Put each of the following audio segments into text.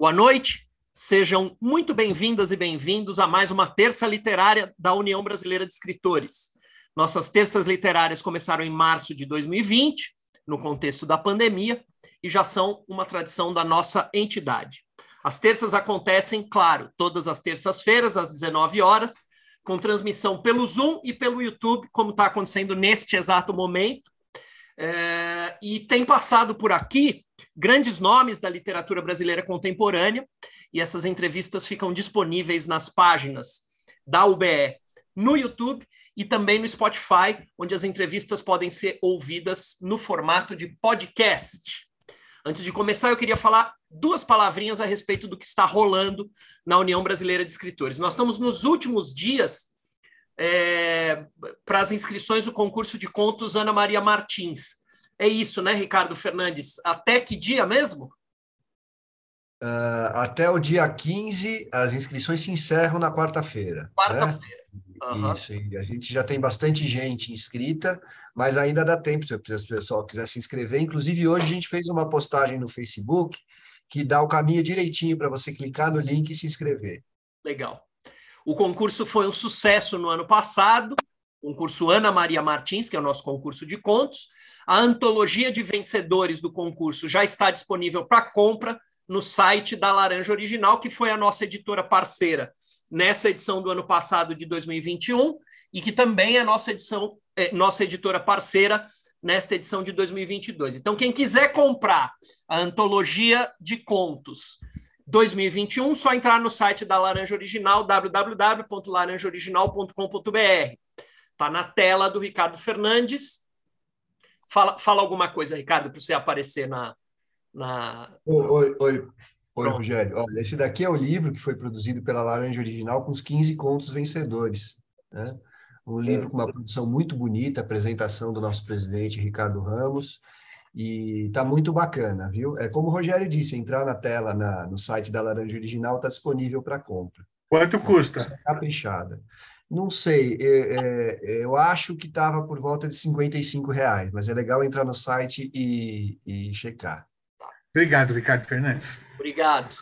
Boa noite, sejam muito bem-vindas e bem-vindos a mais uma terça literária da União Brasileira de Escritores. Nossas terças literárias começaram em março de 2020, no contexto da pandemia, e já são uma tradição da nossa entidade. As terças acontecem, claro, todas as terças-feiras, às 19 horas, com transmissão pelo Zoom e pelo YouTube, como está acontecendo neste exato momento. É, e tem passado por aqui grandes nomes da literatura brasileira contemporânea, e essas entrevistas ficam disponíveis nas páginas da UBE no YouTube e também no Spotify, onde as entrevistas podem ser ouvidas no formato de podcast. Antes de começar, eu queria falar duas palavrinhas a respeito do que está rolando na União Brasileira de Escritores. Nós estamos nos últimos dias é, para as inscrições do concurso de contos Ana Maria Martins. É isso, né, Ricardo Fernandes? Até que dia mesmo? Uh, até o dia 15, as inscrições se encerram na quarta-feira. Né? Quarta-feira. Né? Uhum. Isso, e a gente já tem bastante gente inscrita, mas ainda dá tempo se o pessoal quiser se inscrever. Inclusive, hoje a gente fez uma postagem no Facebook que dá o caminho direitinho para você clicar no link e se inscrever. Legal. O concurso foi um sucesso no ano passado, o concurso Ana Maria Martins, que é o nosso concurso de contos. A antologia de vencedores do concurso já está disponível para compra no site da Laranja Original, que foi a nossa editora parceira nessa edição do ano passado de 2021 e que também é nossa edição, é, nossa editora parceira nesta edição de 2022. Então, quem quiser comprar a antologia de contos 2021, só entrar no site da Laranja Original, www.laranjaoriginal.com.br. Está na tela do Ricardo Fernandes. Fala, fala alguma coisa, Ricardo, para você aparecer na. na... Oi, oi, oi, Rogério. Olha, esse daqui é o livro que foi produzido pela Laranja Original com os 15 contos vencedores. Né? Um livro com uma produção muito bonita, apresentação do nosso presidente Ricardo Ramos e está muito bacana, viu? É como o Rogério disse, entrar na tela na, no site da Laranja Original está disponível para compra. Quanto custa? Caprichada. Não sei, é, é, eu acho que estava por volta de 55 reais, mas é legal entrar no site e, e checar. Obrigado, Ricardo Fernandes. Obrigado.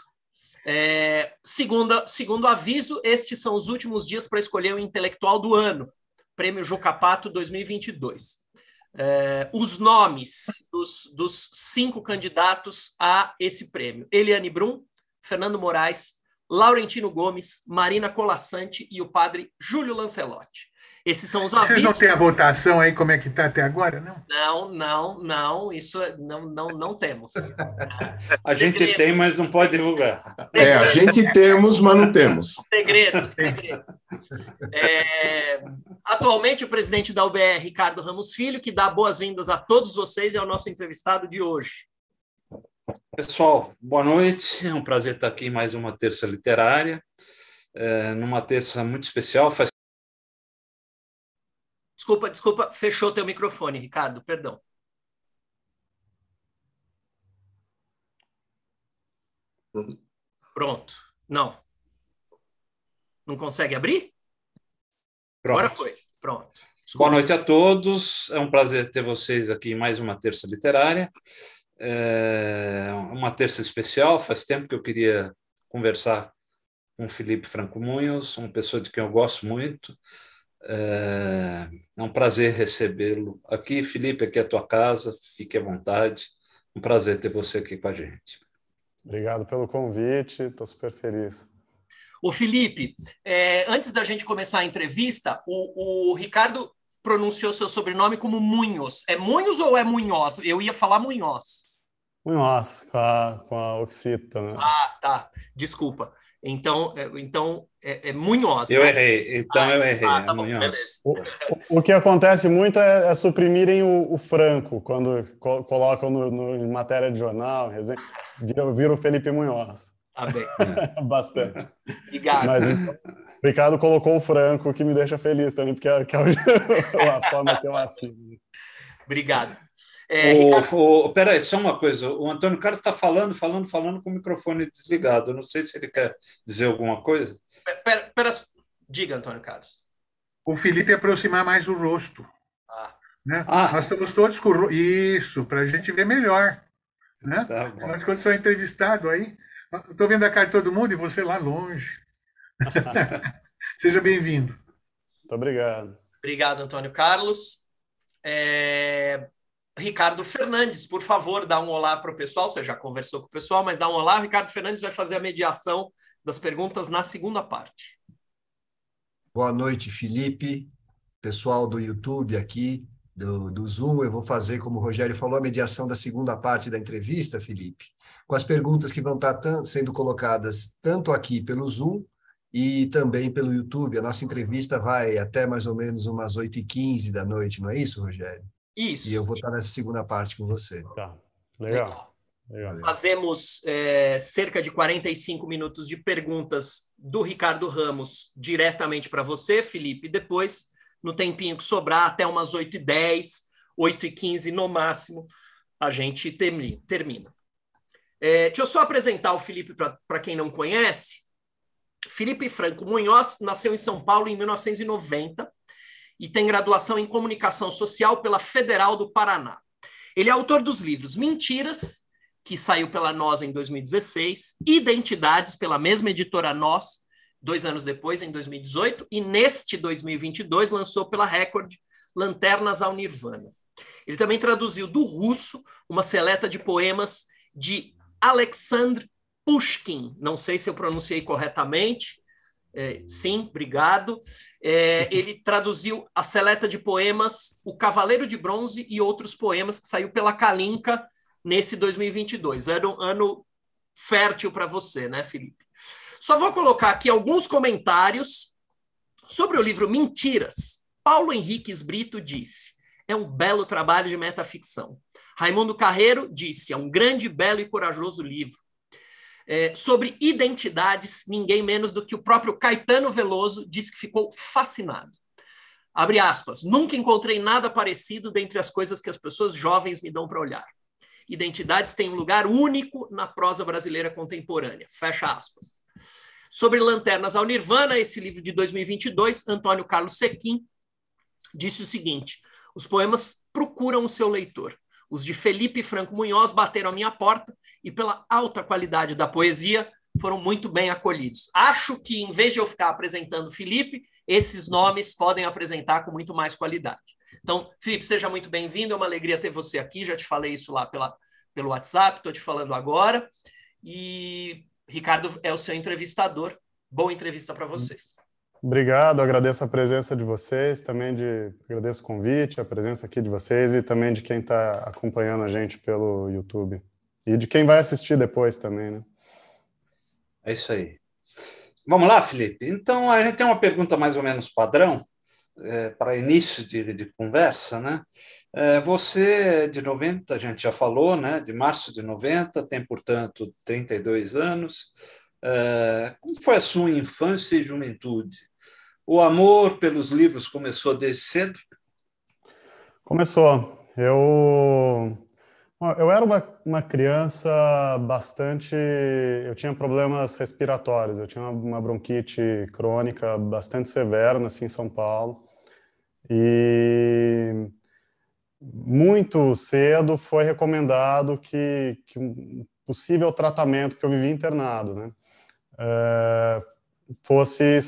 É, segunda, segundo aviso, estes são os últimos dias para escolher o intelectual do ano, Prêmio Jucapato 2022 é, os nomes dos, dos, cinco candidatos a esse prêmio: Eliane Brum, Fernando Moraes, Laurentino Gomes, Marina Colassante e o padre Júlio Lancelotti. Esses são os avisos. Vocês não têm a votação aí, como é que está até agora, não? Não, não, não, isso é, não, não, não temos. a gente tem, mas não pode divulgar. É, a gente temos, mas não temos. Segredo, segredo. É, atualmente, o presidente da UBR, Ricardo Ramos Filho, que dá boas-vindas a todos vocês, é o nosso entrevistado de hoje. Pessoal, boa noite. É um prazer estar aqui em mais uma terça literária, é, numa terça muito especial. Faz Desculpa, desculpa, fechou teu microfone, Ricardo, perdão. Pronto. Não. Não consegue abrir? Pronto. Agora foi. Pronto. Desculpa. Boa noite a todos. É um prazer ter vocês aqui em mais uma terça literária. É uma terça especial. Faz tempo que eu queria conversar com o Felipe Franco Munhoz, uma pessoa de quem eu gosto muito. É, um prazer recebê-lo aqui. Felipe, aqui é a tua casa, fique à vontade. Um prazer ter você aqui com a gente. Obrigado pelo convite, estou super feliz. O Felipe, é, antes da gente começar a entrevista, o, o Ricardo pronunciou seu sobrenome como Munhoz. É Munhoz ou é Munhoz? Eu ia falar Munhoz. Munhoz, com a, com a Oxita. Né? Ah, tá. Desculpa. Então, é, então é, é Munhoz. Eu né? errei, então ah, eu errei. Ah, tá bom, o, o, que acontece muito é, é suprimirem o, o, Franco quando co colocam no, no, em matéria de jornal, vira, vira o Felipe Munhoz. Ah, bem. Bastante. Obrigado. Mas então, o Ricardo colocou o Franco, que me deixa feliz também, porque é, que é a forma que eu assino. Obrigado. É, o, o, peraí, só uma coisa. O Antônio Carlos está falando, falando, falando com o microfone desligado. Eu não sei se ele quer dizer alguma coisa. Pera, pera, diga, Antônio Carlos. O Felipe aproximar mais o rosto. Ah. Né? Ah. Nós estamos todos com o Isso, para a gente ver melhor. Né? Tá Quando sou entrevistado aí, Estou vendo a cara de todo mundo e você lá longe. Seja bem-vindo. Muito obrigado. Obrigado, Antônio Carlos. É... Ricardo Fernandes, por favor, dá um olá para o pessoal. Você já conversou com o pessoal, mas dá um olá. Ricardo Fernandes vai fazer a mediação das perguntas na segunda parte. Boa noite, Felipe. Pessoal do YouTube aqui, do, do Zoom, eu vou fazer, como o Rogério falou, a mediação da segunda parte da entrevista, Felipe, com as perguntas que vão estar sendo colocadas tanto aqui pelo Zoom e também pelo YouTube. A nossa entrevista vai até mais ou menos umas 8h15 da noite, não é isso, Rogério? Isso. E eu vou estar nessa segunda parte com você. Tá, legal. legal. Fazemos é, cerca de 45 minutos de perguntas do Ricardo Ramos diretamente para você, Felipe. Depois, no tempinho que sobrar, até umas 8h10, 8h15 no máximo, a gente termina. É, deixa eu só apresentar o Felipe para quem não conhece. Felipe Franco Munhoz nasceu em São Paulo em 1990 e tem graduação em comunicação social pela Federal do Paraná. Ele é autor dos livros Mentiras, que saiu pela Nós em 2016, Identidades, pela mesma editora Nós, dois anos depois, em 2018, e neste 2022 lançou pela Record Lanternas ao Nirvana. Ele também traduziu do russo uma seleta de poemas de Alexandre Pushkin, não sei se eu pronunciei corretamente, é, sim, obrigado. É, ele traduziu a seleta de poemas O Cavaleiro de Bronze e outros poemas que saiu pela Kalinka nesse 2022. Era um ano fértil para você, né, Felipe? Só vou colocar aqui alguns comentários sobre o livro Mentiras. Paulo Henriques Brito disse: é um belo trabalho de metaficção. Raimundo Carreiro disse: é um grande, belo e corajoso livro é, sobre identidades, ninguém menos do que o próprio Caetano Veloso disse que ficou fascinado. Abre aspas, nunca encontrei nada parecido dentre as coisas que as pessoas jovens me dão para olhar. Identidades têm um lugar único na prosa brasileira contemporânea. Fecha aspas. Sobre Lanternas ao Nirvana, esse livro de 2022, Antônio Carlos Sequim disse o seguinte: os poemas procuram o seu leitor. Os de Felipe Franco Munhoz bateram a minha porta e, pela alta qualidade da poesia, foram muito bem acolhidos. Acho que, em vez de eu ficar apresentando Felipe, esses nomes podem apresentar com muito mais qualidade. Então, Felipe, seja muito bem-vindo, é uma alegria ter você aqui. Já te falei isso lá pela, pelo WhatsApp, estou te falando agora. E Ricardo é o seu entrevistador. Boa entrevista para vocês. Obrigado, agradeço a presença de vocês, também de agradeço o convite, a presença aqui de vocês e também de quem está acompanhando a gente pelo YouTube e de quem vai assistir depois também, né? É isso aí. Vamos lá, Felipe. Então a gente tem uma pergunta mais ou menos padrão é, para início de, de, conversa, né? É, você de 90, a gente já falou, né? De março de 90, tem portanto 32 anos. É, como foi a sua infância e juventude? O amor pelos livros começou desde cedo? Começou. Eu eu era uma, uma criança bastante. Eu tinha problemas respiratórios, eu tinha uma, bronquite crônica bastante severa, nasci em São Paulo. E muito cedo foi recomendado que, que um possível tratamento, que eu vivi internado, né? É, fosse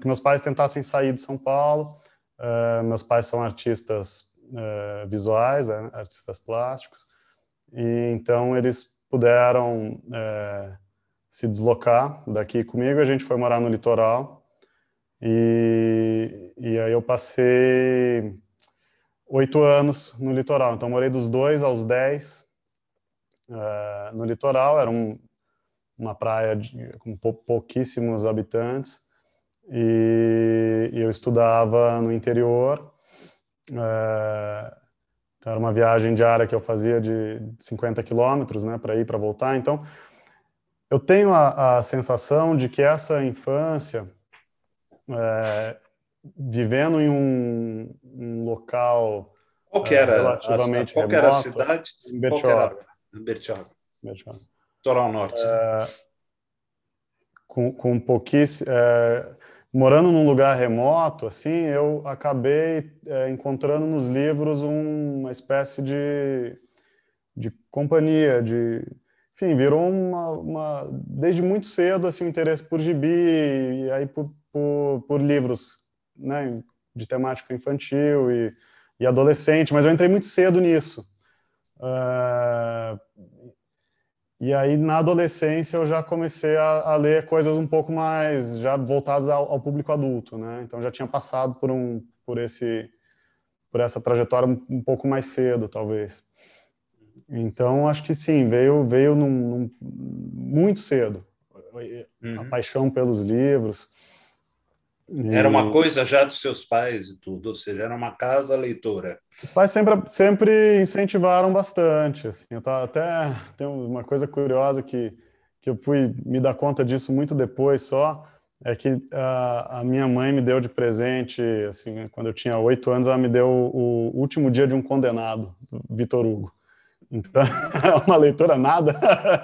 que meus pais tentassem sair de São Paulo. Uh, meus pais são artistas uh, visuais, uh, artistas plásticos, e então eles puderam uh, se deslocar daqui comigo. A gente foi morar no litoral e, e aí eu passei oito anos no litoral. Então morei dos dois aos dez no litoral. Era um, uma praia de, com pouquíssimos habitantes, e, e eu estudava no interior. É, então era uma viagem diária que eu fazia de 50 quilômetros, né, para ir para voltar. Então, eu tenho a, a, sensação de que essa infância, é, vivendo em um, um local qual que era, relativamente a, qual remoto, era a cidade? Em Bertioga. Bertioga. Bertioga. Litoral Norte. É, com, com pouquíssimo. É, morando num lugar remoto, assim, eu acabei é, encontrando nos livros um, uma espécie de, de companhia, de, enfim, virou uma, uma, desde muito cedo assim um interesse por gibi e aí por, por, por livros, né, de temática infantil e, e, adolescente, mas eu entrei muito cedo nisso. Uh, e aí na adolescência eu já comecei a, a ler coisas um pouco mais já voltadas ao, ao, público adulto, né? Então já tinha passado por um por esse por essa trajetória um, um pouco mais cedo, talvez. Então, acho que sim, veio, veio num, num, muito cedo. Uhum. A paixão pelos livros. Era uma coisa já dos seus pais e tudo, ou seja, era uma casa leitora. Os pais sempre, sempre incentivaram bastante. Assim, eu tava, até tem uma coisa curiosa que, que eu fui me dar conta disso muito depois só, é que a, a minha mãe me deu de presente, assim, quando eu tinha oito anos, ela me deu o, o último dia de um condenado, Vitor Hugo. Então, é uma leitura nada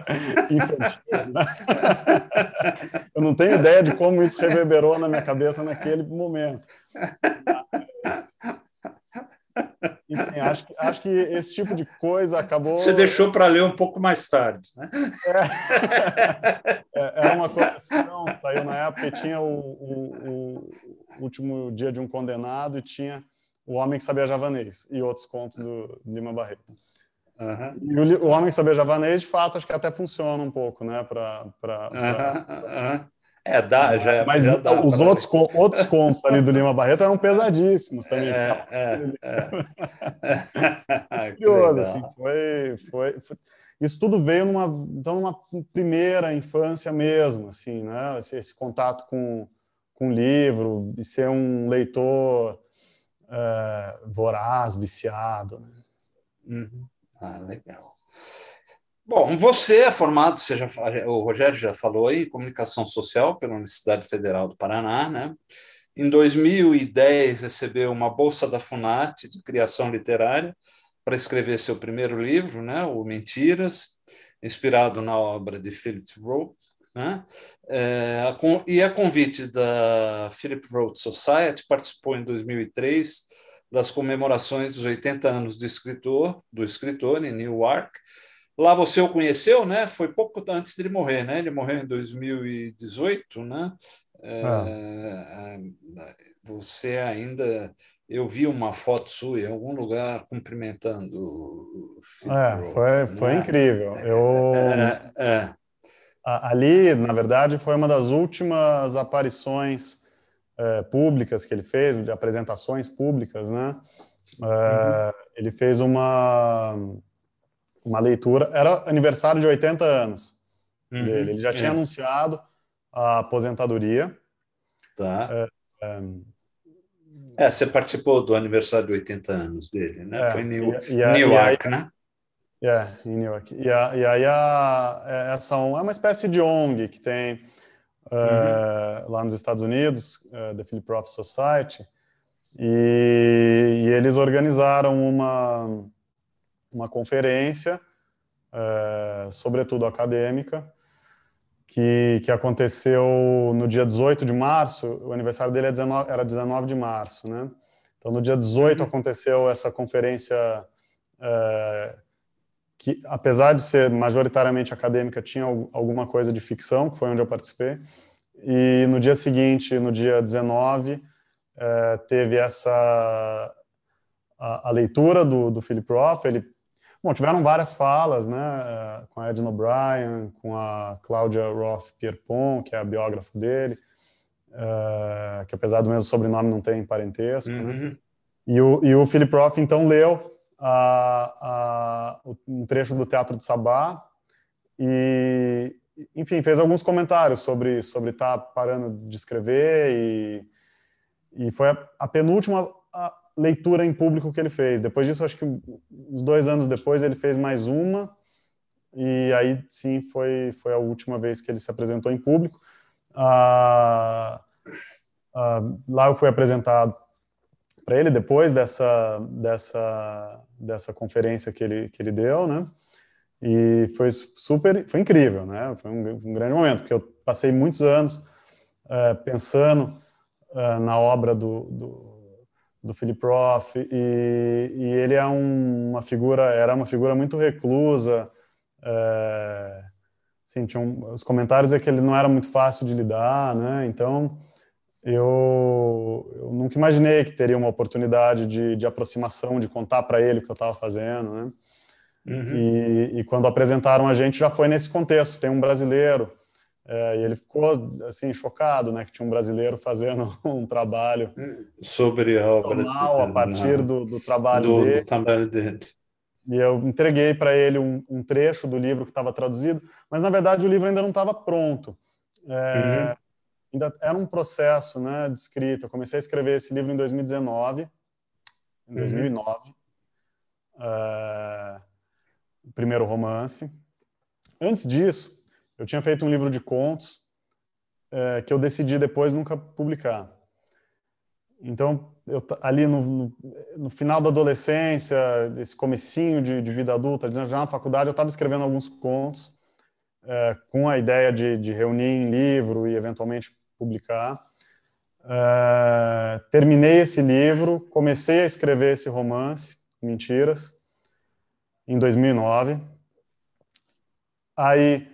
infantil. Né? Eu não tenho ideia de como isso reverberou na minha cabeça naquele momento. Enfim, acho, que, acho que esse tipo de coisa acabou. Você deixou para ler um pouco mais tarde, né? É, é, é uma coleção, saiu na época e tinha o, o, o, último dia de um condenado e tinha o Homem que Sabia Javanês e outros contos do Lima Barreto. Uhum. E o, Homem que Sabia Javanês, de fato, acho que até funciona um pouco, né? Pra, pra, pra... Uhum. É, dá, já é. Mas já dá os outros, outros contos ali do Lima Barreto eram pesadíssimos também. É, é, é. Curioso, assim, foi, foi, foi, Isso tudo veio numa, então, numa primeira infância mesmo, assim, né? Esse, esse contato com, com o livro, e ser um leitor é, voraz, viciado, né? Uhum. Ah, legal. Bom, você é formado, você já, o Rogério já falou aí, em comunicação social pela Universidade Federal do Paraná, né? Em 2010 recebeu uma bolsa da Funat de criação literária para escrever seu primeiro livro, né, o Mentiras, inspirado na obra de Philip Roth, né? É, e a convite da Philip Roth Society participou em 2003 das comemorações dos 80 anos do escritor, do escritor em Newark. Lá você o conheceu, né? Foi pouco antes de ele morrer, né? Ele morreu em 2018, né? Ah. É, você ainda eu vi uma foto sua em algum lugar cumprimentando o É, foi, foi né? incrível. Eu é, é. ali, na verdade, foi uma das últimas aparições é, públicas que ele fez, de apresentações públicas, né? É, uhum. Ele fez uma, uma leitura, era aniversário de 80 anos uhum. dele, ele já tinha é. anunciado a aposentadoria. Tá. É, é, é, você participou do aniversário de 80 anos dele, né? É, Foi em New, e, a, Newark, aí, né? É, em Newark. E, a, e aí a, essa é uma espécie de ONG que tem uhum. lá nos Estados Unidos, uh, The Philip Roth Society, e, e, eles organizaram uma, uma conferência, uh, sobretudo acadêmica, que, que aconteceu no dia 18 de março, o aniversário dele é 19, era 19 de março, né? Então, no dia 18 uhum. aconteceu essa conferência uh, que, apesar de ser majoritariamente acadêmica, tinha alguma coisa de ficção, que foi onde eu participei. E no dia seguinte, no dia 19, é, teve essa a, a, leitura do, do Philip Roth. Ele, bom, tiveram várias falas, né, com a Edna O'Brien, com a Cláudia Roth Pierpont, que é a biógrafa dele, é, que apesar do mesmo sobrenome não tem parentesco, né. uhum. né? E o, e o Philip Roth, então, leu a, a, um trecho do Teatro de Sabá e, enfim, fez alguns comentários sobre sobre estar tá parando de escrever e, e foi a, a penúltima leitura em público que ele fez. Depois disso, acho que uns dois anos depois ele fez mais uma e aí sim foi foi a última vez que ele se apresentou em público. Ah, ah, lá eu fui apresentado para ele depois dessa dessa dessa conferência que ele que ele deu, né? E foi super, foi incrível, né? Foi um, um grande momento, porque eu passei muitos anos uh, pensando uh, na obra do, do, do Philip Roth e, e ele é um, uma figura, era uma figura muito reclusa, É, assim, tinham, os comentários é que ele não era muito fácil de lidar, né? Então, eu, eu nunca imaginei que teria uma oportunidade de, de aproximação, de contar para ele o que eu estava fazendo, né? Uhum. E, e, quando apresentaram a gente já foi nesse contexto. Tem um brasileiro é, e ele ficou assim chocado, né, que tinha um brasileiro fazendo um trabalho sobre a obra a partir do, do trabalho do, dele. Do trabalho dele. E eu entreguei para ele um, um, trecho do livro que estava traduzido, mas na verdade o livro ainda não estava pronto. É, uhum. Ainda era um processo, né, de escrita. Eu comecei a escrever esse livro em 2019, em 2009. Uhum. É, o primeiro romance. Antes disso, eu tinha feito um livro de contos é, que eu decidi depois nunca publicar. Então, eu, ali no, no, no, final da adolescência, esse comecinho de, de vida adulta, já na faculdade, eu estava escrevendo alguns contos é, com a ideia de, de, reunir em livro e eventualmente publicar. É, terminei esse livro, comecei a escrever esse romance, Mentiras, em 2009. Aí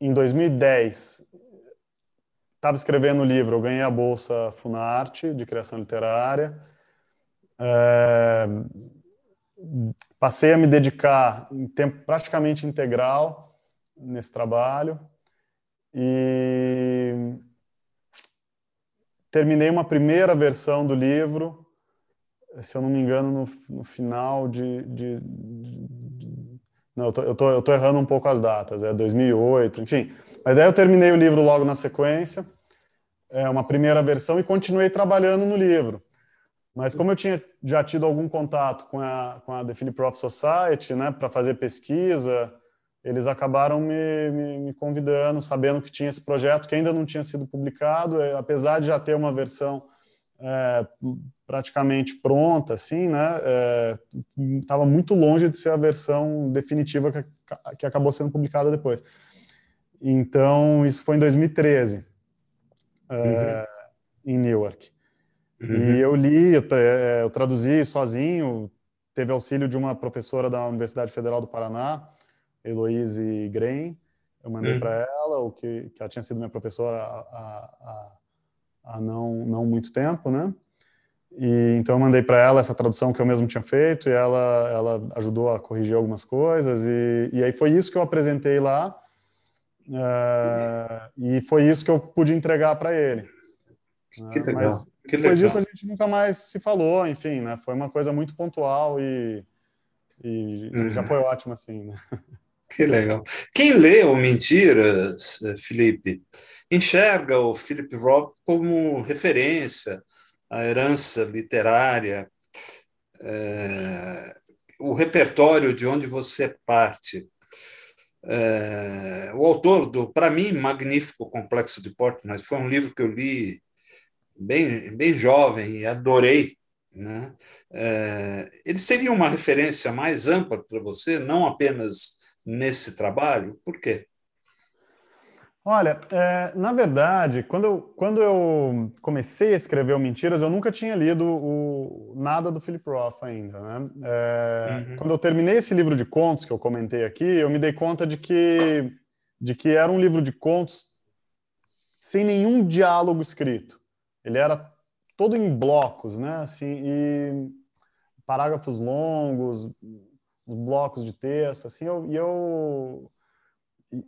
em 2010, estava escrevendo o livro, eu ganhei a bolsa Funarte de criação literária. É, passei a me dedicar em tempo praticamente integral nesse trabalho e terminei uma primeira versão do livro, se eu não me engano, no, no final de, de, de não, eu tô, tô, eu tô errando um pouco as datas, é 2008, enfim. Mas daí eu terminei o livro logo na sequência, é uma primeira versão, e continuei trabalhando no livro. Mas como eu tinha já tido algum contato com a, com a The Philip Society, né, para fazer pesquisa, eles acabaram me, me, me, convidando, sabendo que tinha esse projeto que ainda não tinha sido publicado, é, apesar de já ter uma versão é, praticamente pronta, assim, né? Estava é, muito longe de ser a versão definitiva que, que acabou sendo publicada depois. Então, isso foi em 2013, é, uhum. em Newark. Uhum. E eu li, eu, é, eu, traduzi sozinho, teve auxílio de uma professora da Universidade Federal do Paraná, Heloise Grein. Eu mandei uhum. para ela, o que, que ela tinha sido minha professora há, há, há não, não muito tempo, né? E então eu mandei para ela essa tradução que eu mesmo tinha feito e ela ela ajudou a corrigir algumas coisas e, e aí foi isso que eu apresentei lá uh, e foi isso que eu pude entregar para ele. Que né? legal. Mas que depois legal. disso a gente nunca mais se falou, enfim, né? Foi uma coisa muito pontual e, e uhum. já foi ótimo assim. Né? Que legal. Quem lê o Mentiras, Felipe, enxerga o Philip Roth como referência a herança literária, é, o repertório de onde você parte. É, o autor do, para mim, magnífico Complexo de Portnoy, foi um livro que eu li bem, bem jovem e adorei. Né? É, ele seria uma referência mais ampla para você, não apenas nesse trabalho? Por quê? Olha, é, na verdade, quando eu, quando eu comecei a escrever o Mentiras, eu nunca tinha lido o, nada do Philip Roth ainda. Né? É, uhum. Quando eu terminei esse livro de contos que eu comentei aqui, eu me dei conta de que, de que era um livro de contos sem nenhum diálogo escrito. Ele era todo em blocos, né? Assim, e parágrafos longos, blocos de texto, assim, eu, e eu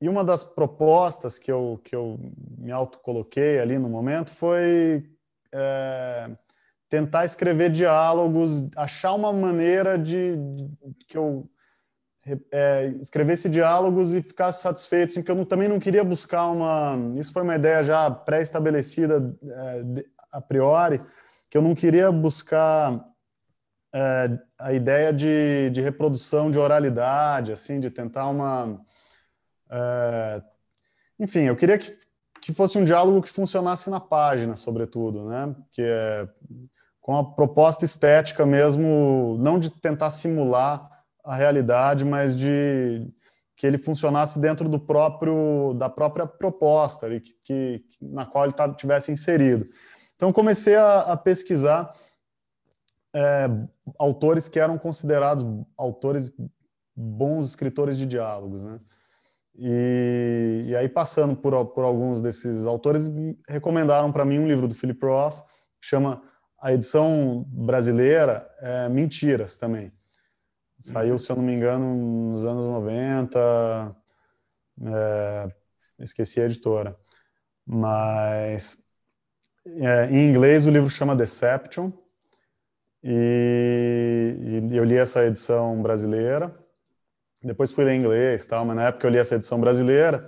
e uma das propostas que eu, que eu me autocoloquei ali no momento foi é, tentar escrever diálogos, achar uma maneira de, de que eu é, escrevesse diálogos e ficasse satisfeito, assim, que eu não, também não queria buscar uma... Isso foi uma ideia já pré-estabelecida é, a priori, que eu não queria buscar é, a ideia de, de reprodução de oralidade, assim, de tentar uma é, enfim, eu queria que, que fosse um diálogo que funcionasse na página, sobretudo, né? Que é com a proposta estética mesmo, não de tentar simular a realidade, mas de que ele funcionasse dentro do próprio da própria proposta que, que na qual ele tá, tivesse inserido. Então comecei a, a pesquisar é, autores que eram considerados autores bons escritores de diálogos, né? E, e aí, passando por, por alguns desses autores, recomendaram para mim um livro do Philip Roth, que chama a edição brasileira é Mentiras também. Saiu, se eu não me engano, nos anos 90, é, esqueci a editora. Mas é, em inglês o livro chama Deception, e, e, eu li essa edição brasileira. Depois fui ler em inglês, tal, mas na época eu li essa edição brasileira.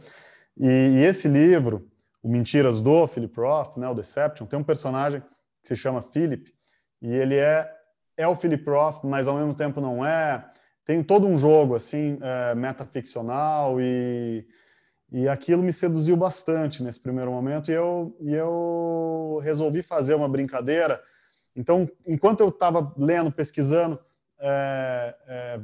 E, e esse livro, o Mentiras do Philip Roth, né, o Deception, tem um personagem que se chama Philip, e ele é é o Philip Roth, mas ao mesmo tempo não é. Tem todo um jogo assim é, metaficcional e e aquilo me seduziu bastante nesse primeiro momento e eu e eu resolvi fazer uma brincadeira. Então, enquanto eu estava lendo, pesquisando é, é,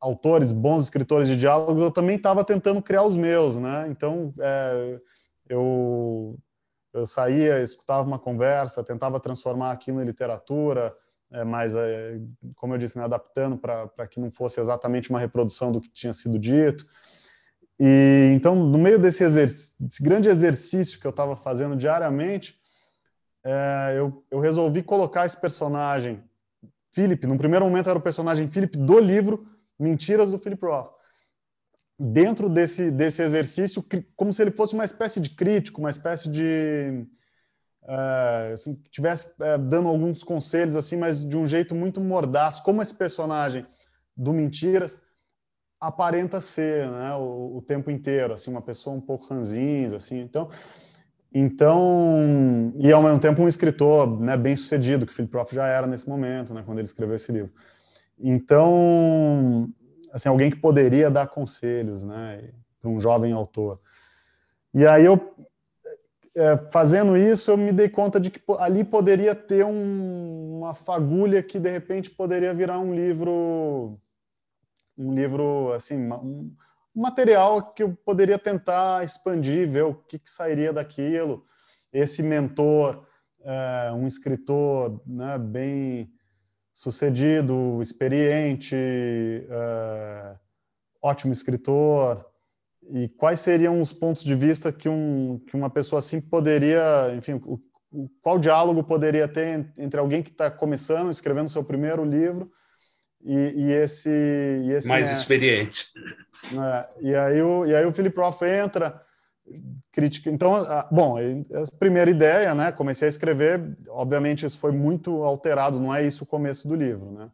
autores, bons escritores de diálogos, eu também estava tentando criar os meus, né? Então, é, eu eu saía, escutava uma conversa, tentava transformar aquilo em literatura, é, mas, é, como eu disse, né, adaptando para que não fosse exatamente uma reprodução do que tinha sido dito. E então, no meio desse, desse grande exercício que eu estava fazendo diariamente, é, eu, eu, resolvi colocar esse personagem, Philip, no primeiro momento era o personagem Philip do livro Mentiras do Philip Roth, dentro desse, desse exercício, como se ele fosse uma espécie de crítico, uma espécie de uh, assim, tivesse uh, dando alguns conselhos assim, mas de um jeito muito mordaz, como esse personagem do Mentiras aparenta ser, né, o, o tempo inteiro, assim, uma pessoa um pouco ranzinza, assim. Então, então, e ao mesmo tempo um escritor, né, bem sucedido, que o Philip Roth já era nesse momento, né, quando ele escreveu esse livro. Então, assim, alguém que poderia dar conselhos, né, para um jovem autor. E aí eu é, fazendo isso, eu me dei conta de que ali poderia ter um, uma fagulha que de repente poderia virar um livro, um livro assim, um material que eu poderia tentar expandir, ver o que, que sairia daquilo. Esse mentor, é, um escritor né, bem sucedido, experiente, é, ótimo escritor, e quais seriam os pontos de vista que, um, que uma pessoa assim poderia, enfim, o, o, qual diálogo poderia ter entre alguém que está começando, escrevendo seu primeiro livro e, e, esse, e esse mais experiente. É, e aí o e aí o Philip Roth entra crítica. Então, a, bom, a primeira ideia, né? Comecei a escrever. Obviamente isso foi muito alterado. Não é isso o começo do livro, né?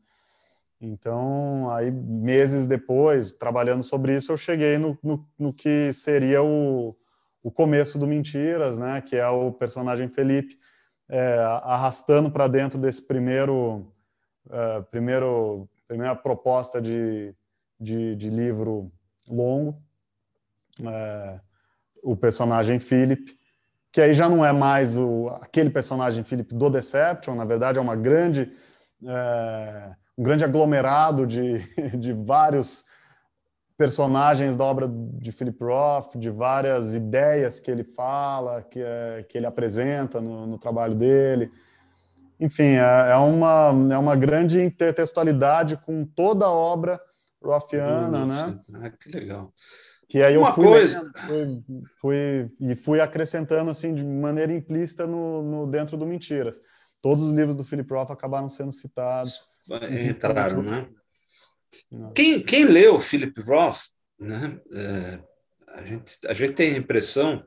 Então, aí meses depois, trabalhando sobre isso, eu cheguei no, no, no que seria o, o começo do Mentiras, né? Que é o personagem Felipe é, arrastando para dentro desse primeiro, é, primeiro primeira proposta de, de, de livro longo, é, o personagem Philip, que aí já não é mais o, aquele personagem Philip do Deception, na verdade é uma grande é, um grande aglomerado de, de vários personagens da obra de Philip Roth, de várias ideias que ele fala, que, é, que ele apresenta no, no trabalho dele. Enfim, é, é, uma, é uma grande intertextualidade com toda a obra Rothiana, né? Ah, que legal. Que aí uma eu fui, coisa... fui, fui, e fui acrescentando assim de maneira implícita no, no, dentro do Mentiras. Todos os livros do Philip Roth acabaram sendo citados entraram, né? Quem, quem leu Philip Roth, né? É, a, gente, a gente tem a impressão,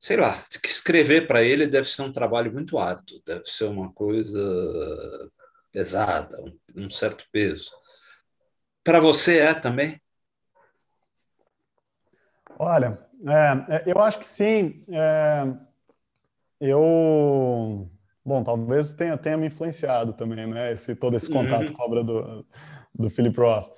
sei lá, que escrever para ele deve ser um trabalho muito árduo, deve ser uma coisa pesada, um, um certo peso. Para você é também? Olha, é, é, eu acho que sim. É, eu Bom, talvez tenha, tenha me influenciado também, né? Esse, todo esse contato uhum. com a obra do, do Philip Roth.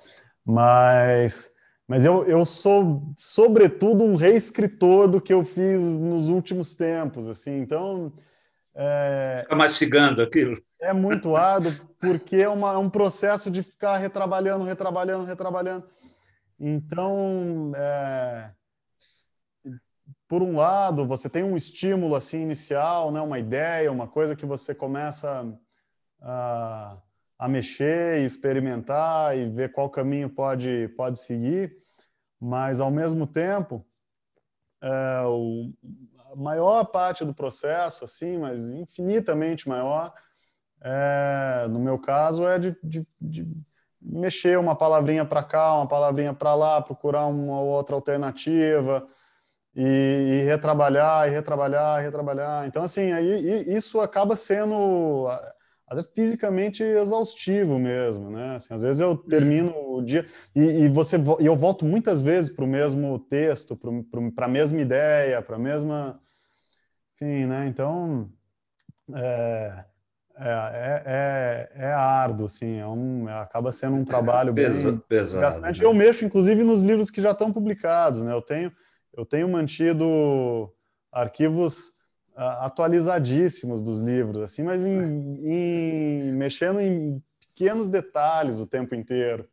Mas, mas eu, eu sou, sobretudo, um reescritor do que eu fiz nos últimos tempos, assim. Então... É, Fica mastigando aquilo. É muito árduo, porque é, uma, é um processo de ficar retrabalhando, retrabalhando, retrabalhando. Então, é, por um lado, você tem um estímulo assim inicial, né, uma ideia, uma coisa que você começa a, a mexer e experimentar e ver qual caminho pode, pode seguir, mas ao mesmo tempo, é, o, a maior parte do processo, assim, mas infinitamente maior, é, no meu caso, é de, de, de mexer uma palavrinha para cá, uma palavrinha para lá, procurar uma outra alternativa e, e, retrabalhar, e retrabalhar, e retrabalhar. Então, assim, aí, isso acaba sendo até fisicamente exaustivo mesmo, né? Assim, às vezes eu termino o dia e, e você e eu volto muitas vezes para o mesmo texto, para a mesma ideia, para a mesma, enfim, né? Então é, é, é, é, é árduo, assim, é um, acaba sendo um trabalho Pesa, bem pesado. Bastante. Né? Eu mexo, inclusive, nos livros que já estão publicados, né? Eu tenho, eu tenho mantido arquivos atualizadíssimos dos livros, assim, mas em, em, mexendo em pequenos detalhes o tempo inteiro.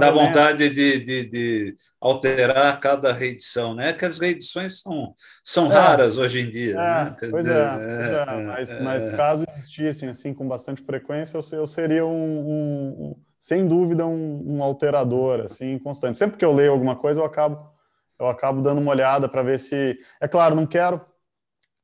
Dá vontade de, de, de, alterar cada reedição, né? Que as reedições são, são é, raras hoje em dia. É, né? Pois, é, pois é, é, mas, é. mas caso existissem assim com bastante frequência, eu, eu seria um, um, um, sem dúvida um, um, alterador assim constante. Sempre que eu leio alguma coisa, eu acabo eu acabo dando uma olhada para ver se é claro, não quero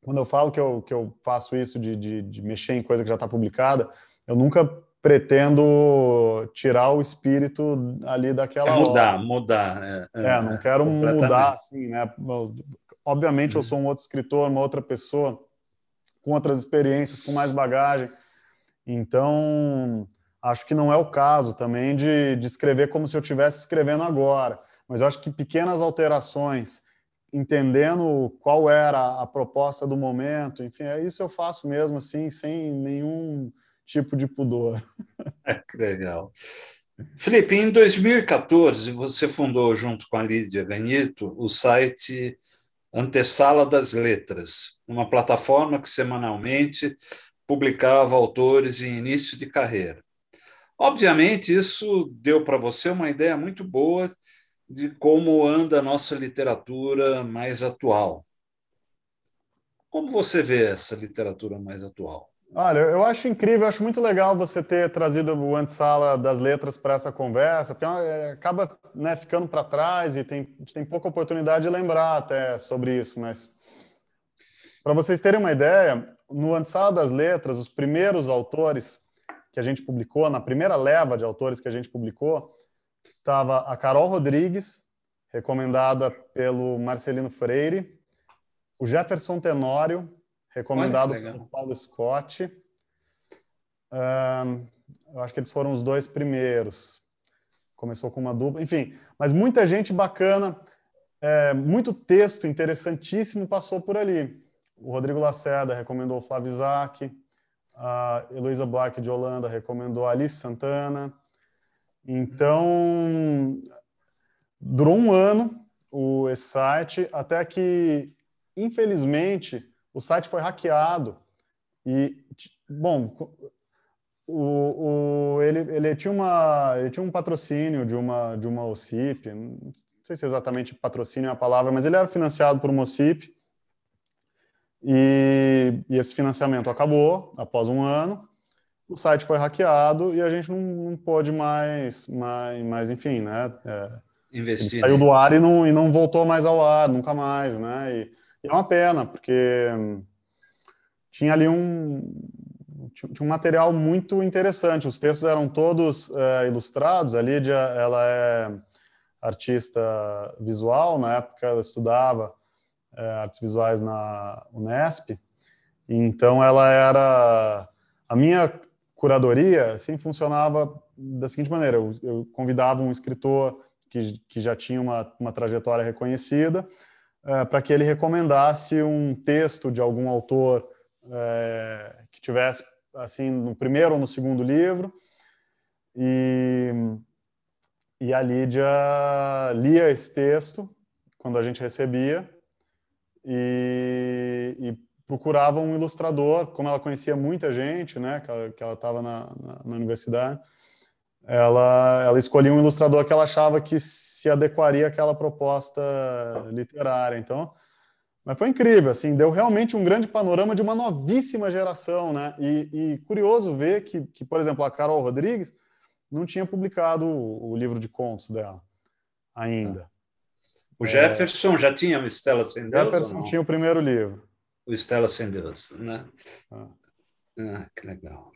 quando eu falo que eu, que eu faço isso de, de, de mexer em coisa que já está publicada, eu nunca pretendo tirar o espírito ali daquela é mudar, hora. mudar. É, é, é não quero mudar assim, né? Obviamente eu sou um outro escritor, uma outra pessoa com outras experiências, com mais bagagem. Então, acho que não é o caso também de, de escrever como se eu estivesse escrevendo agora. Mas eu acho que pequenas alterações, entendendo qual era a proposta do momento, enfim, é isso eu faço mesmo assim, sem nenhum tipo de pudor. É, que legal. Felipe, em 2014, você fundou, junto com a Lídia Ganito, o site Antessala das Letras, uma plataforma que semanalmente publicava autores em início de carreira. Obviamente, isso deu para você uma ideia muito boa de como anda a nossa literatura mais atual. Como você vê essa literatura mais atual? Olha, eu acho incrível, eu acho muito legal você ter trazido o Antesala das Letras para essa conversa, porque é, acaba né, ficando para trás e tem, tem pouca oportunidade de lembrar até sobre isso, mas para vocês terem uma ideia, no Antesala das Letras, os primeiros autores que a gente publicou, na primeira leva de autores que a gente publicou, estava a Carol Rodrigues, recomendada pelo Marcelino Freire, o Jefferson Tenório, recomendado por Paulo Scott. Um, eu acho que eles foram os dois primeiros. Começou com uma dupla, enfim. Mas muita gente bacana, é, muito texto interessantíssimo passou por ali. O Rodrigo Lacerda recomendou o Flávio Isaac, a Heloísa Black de Holanda recomendou a Alice Santana. Então, durou um ano o, esse site, até que, infelizmente, o site foi hackeado. E, bom, o, o, ele, ele, tinha uma, ele tinha um patrocínio de uma, de uma OCIP, não sei se exatamente patrocínio é a palavra, mas ele era financiado por uma OCIP e, e esse financiamento acabou após um ano, o site foi hackeado e a gente não, não pôde mais, mais, mais enfim, né? É, Investir. saiu do ar e não, e não voltou mais ao ar, nunca mais, né? E, e é uma pena, porque tinha ali um, tinha um material muito interessante. Os textos eram todos é, ilustrados. A Lídia, ela é artista visual. Na época, ela estudava é, artes visuais na Unesp. Então, ela era... A minha curadoria, assim, funcionava da seguinte maneira. Eu, eu convidava um escritor que, que já tinha uma, uma trajetória reconhecida é, para que ele recomendasse um texto de algum autor é, que tivesse assim no primeiro ou no segundo livro e, e a Lídia lia esse texto quando a gente recebia e, e procurava um ilustrador, como ela conhecia muita gente, né, que ela estava na, na, na universidade, ela, ela escolhia um ilustrador que ela achava que se adequaria àquela proposta literária. Então, Mas foi incrível, assim, deu realmente um grande panorama de uma novíssima geração, né? E, e curioso ver que, que, por exemplo, a Carol Rodrigues não tinha publicado o, o livro de contos dela ainda. O Jefferson é... já tinha Estela Sem Deus? Jefferson tinha o primeiro livro. O Estela Sem Deus, né? Ah. ah que legal.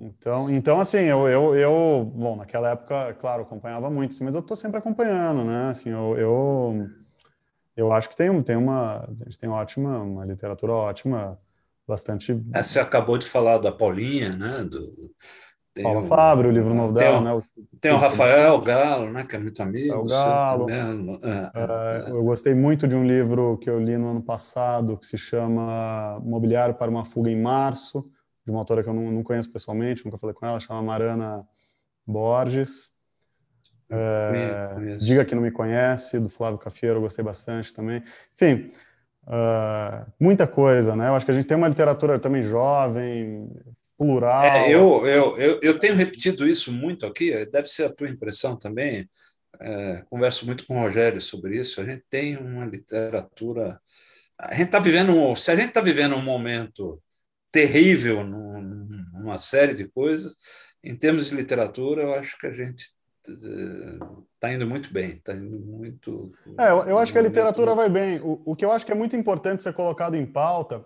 Então, então assim, eu, eu, eu, bom, naquela época, claro, acompanhava muito, mas eu estou sempre acompanhando, né? Assim, eu, eu, eu acho que tem, tem uma, a gente tem ótima, uma literatura ótima, bastante. É, você acabou de falar da Paulinha, né? Do, Paula um, Fábio, o livro novo dela, né? O, tem o Rafael Galo, né? Que é muito amigo. O Galo. É, é, é, eu gostei muito de um livro que eu li no ano passado que se chama Mobiliário para uma Fuga em Março de uma autora que eu não, não conheço pessoalmente, nunca falei com ela, chama Marana Borges. É, Diga que não me conhece, do Flávio Cafeiro, eu gostei bastante também. Enfim, uh, muita coisa, né? Eu acho que a gente tem uma literatura também jovem, plural. É, eu, eu, eu, eu, tenho repetido isso muito aqui, deve ser a tua impressão também. É, converso muito com o Rogério sobre isso. A gente tem uma literatura. A gente está vivendo, se a gente está vivendo um momento terrível numa série de coisas. Em termos de literatura, eu acho que a gente está indo muito bem, está indo muito. É, eu, acho que a literatura vai bem. O, o, que eu acho que é muito importante ser colocado em pauta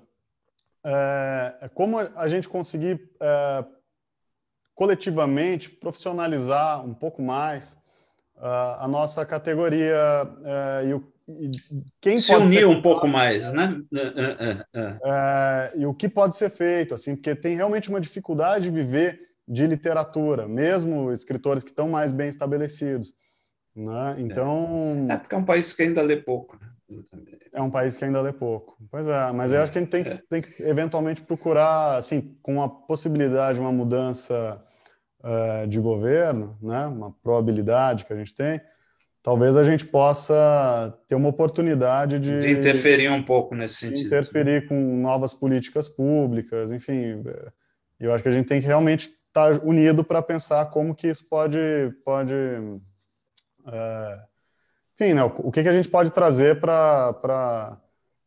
é, é como a gente conseguir é, coletivamente profissionalizar um pouco mais uh, a nossa categoria uh, e o quem se unir um pouco mais, né? É, é, é, e o que pode ser feito, assim, porque tem realmente uma dificuldade de viver de literatura, mesmo escritores que estão mais bem estabelecidos. Né? Então. É porque é um país que ainda lê pouco. Né? É um país que ainda lê pouco. Pois é, mas eu acho que a gente tem que, tem que eventualmente procurar, assim, com a possibilidade de uma mudança uh, de governo, né? uma probabilidade que a gente tem, talvez a gente possa ter uma oportunidade de, de interferir um pouco nesse sentido. Interferir com novas políticas públicas, enfim. Eu acho que a gente tem que realmente estar unido para pensar como que isso pode, pode, é, enfim, né, o que que a gente pode trazer para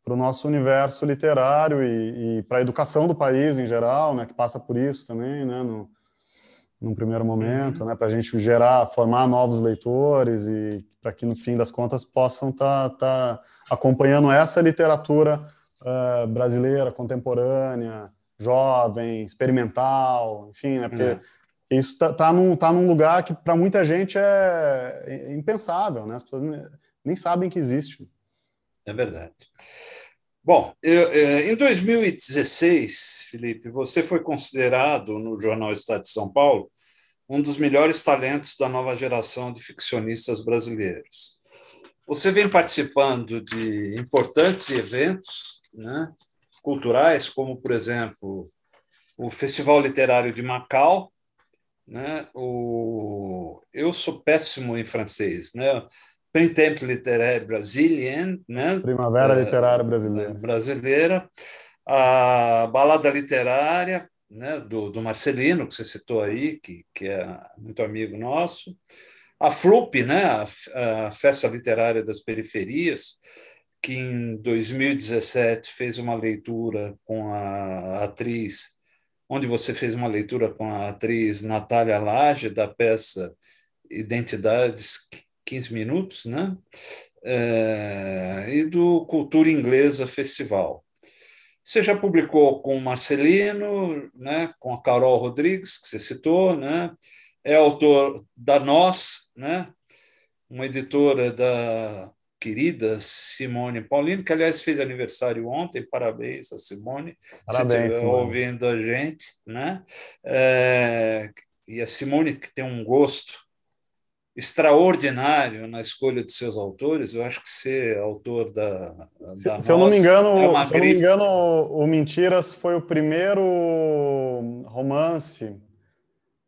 o nosso universo literário e, e para a educação do país em geral, né, que passa por isso também, né, no, num primeiro momento, uhum. né, para a gente gerar, formar novos leitores e para que no fim das contas possam estar tá, tá acompanhando essa literatura uh, brasileira contemporânea, jovem, experimental, enfim, né, porque uhum. Isso está tá num, tá num lugar que para muita gente é impensável, né, as pessoas nem sabem que existe. É verdade. Bom, eu, é, em 2016, Felipe, você foi considerado no jornal Estado de São Paulo um dos melhores talentos da nova geração de ficcionistas brasileiros. Você vem participando de importantes eventos né, culturais, como, por exemplo, o Festival Literário de Macau. Né, o... Eu sou péssimo em francês, né? Printemps Littéraire Brésilien, né? Primavera é, Literária Brasileira. Brasileira, a Balada Literária, né, do, do, Marcelino, que você citou aí, que, que é muito amigo nosso, a FLUP, né, a, a Festa Literária das Periferias, que em 2017 fez uma leitura com a atriz, onde você fez uma leitura com a atriz Natália Lage, da peça Identidades 15 minutos, né? É, e do Cultura Inglesa Festival. Você já publicou com o Marcelino, né, com a Carol Rodrigues, que você citou, né? é autor da Nós, né? uma editora da querida Simone Paulino, que aliás fez aniversário ontem, parabéns a Simone, parabéns, se estiver ouvindo a gente. Né? É, e a Simone, que tem um gosto extraordinário na escolha de seus autores. Eu acho que ser autor da, da se, se eu não me engano, é se eu não me engano, o Mentiras foi o primeiro romance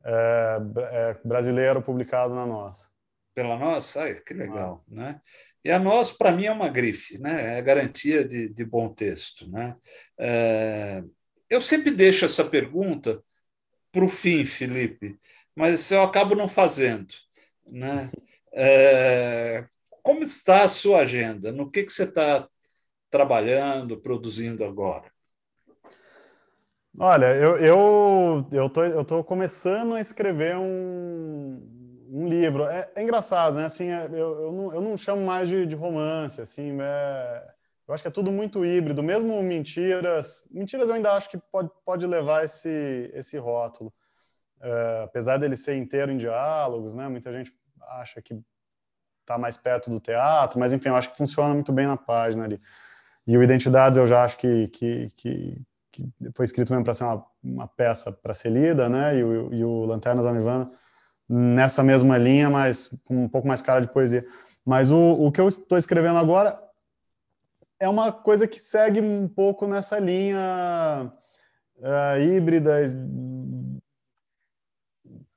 é, é, brasileiro publicado na nossa. Pela nossa, ai, que legal, ah. né? E a nós, para mim, é uma grife, né? É garantia de, de bom texto, né? É, eu sempre deixo essa pergunta para o fim, Felipe, mas eu acabo não fazendo. Né? É, como está a sua agenda? No que, que você está trabalhando, produzindo agora? Olha, eu eu eu tô, eu tô começando a escrever um, um livro. É, é engraçado, né? Assim, é, eu, eu, não, eu não chamo mais de, de romance, assim, é, eu acho que é tudo muito híbrido. Mesmo mentiras, mentiras eu ainda acho que pode, pode levar esse esse rótulo, é, apesar dele ser inteiro em diálogos, né? Muita gente acha que está mais perto do teatro, mas enfim, eu acho que funciona muito bem na página ali. E o Identidades eu já acho que, que, que que foi escrito mesmo para ser uma, uma peça para ser lida, né? E o, e o Lanternas da Nirvana nessa mesma linha, mas com um pouco mais cara de poesia. Mas o, o que eu estou escrevendo agora é uma coisa que segue um pouco nessa linha uh, híbrida.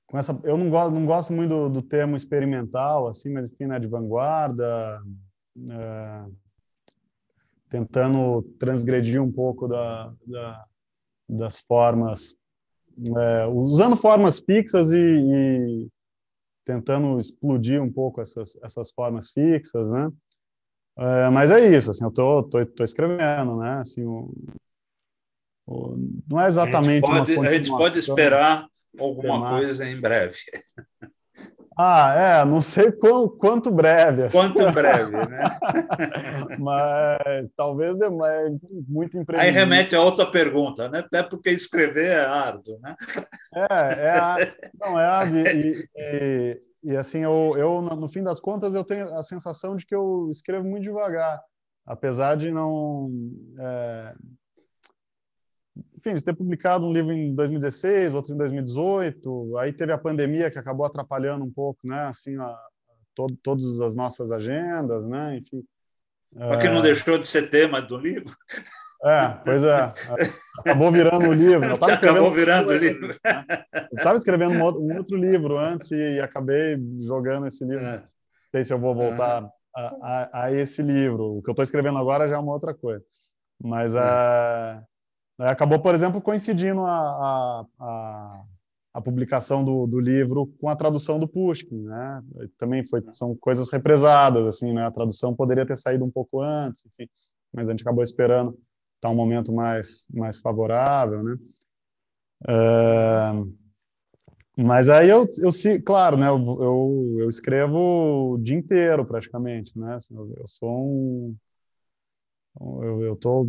Com essa, eu não gosto, não gosto muito do, do termo experimental, assim, mas enfim, né, de vanguarda. Uh, tentando transgredir um pouco da, da das formas, é, usando formas fixas e, e, tentando explodir um pouco essas, essas formas fixas, né? É, mas é isso, assim, eu tô, tô, tô escrevendo, né? Assim, o, o, não é exatamente a gente pode, a gente pode esperar alguma coisa em breve. Ah, é, não sei quão, quanto breve. Assim. Quanto breve, né? Mas talvez demais, muito imprevisível. Aí remete a outra pergunta, né? Até porque escrever é árduo, né? É, é não é árduo. E, e, e, assim, eu, eu, no fim das contas, eu tenho a sensação de que eu escrevo muito devagar, apesar de não... É, enfim, de ter publicado um livro em 2016, outro em 2018, aí teve a pandemia que acabou atrapalhando um pouco, né, assim, a, todo, todas as nossas agendas, né, enfim. Mas que não é... deixou de ser tema do livro. É, pois é. Acabou virando o livro. Eu Acabou virando o livro. Né? Eu estava escrevendo um outro livro antes e acabei jogando esse livro. É. Não sei se eu vou voltar a, a, a, esse livro. O que eu estou escrevendo agora já é uma outra coisa. Mas é. a né, acabou, por exemplo, coincidindo a, a, a, publicação do, do, livro com a tradução do Pushkin, né? Também foi, são coisas represadas, assim, né? A tradução poderia ter saído um pouco antes, enfim, mas a gente acabou esperando estar um momento mais, mais favorável, né? Uh, mas aí eu, eu claro, né? Eu, eu, escrevo o dia inteiro praticamente, né? Assim, eu sou um eu estou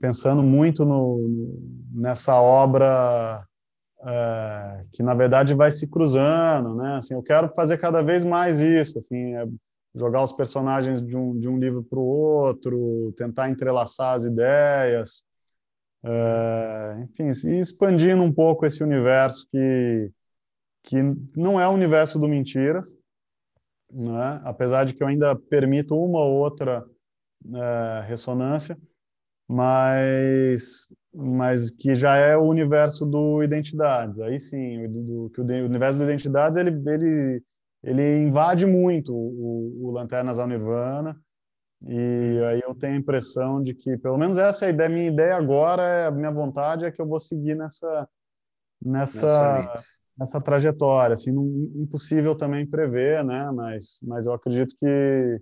pensando muito no, nessa obra é, que na verdade vai se cruzando, né? Assim, eu quero fazer cada vez mais isso, assim, é jogar os personagens de um, de um livro para o outro, tentar entrelaçar as ideias, é, enfim, expandindo um pouco esse universo que que não é o universo do mentiras, né? Apesar de que eu ainda permito uma ou outra é, ressonância, mas mas que já é o universo do identidades. Aí sim, do, que o, universo do identidades ele ele ele invade muito o, o Lanternas ao Nirvana. E aí eu tenho a impressão de que, pelo menos essa é a ideia, minha ideia agora, é, a minha vontade é que eu vou seguir nessa nessa nessa trajetória, assim, não, impossível também prever, né? Mas mas eu acredito que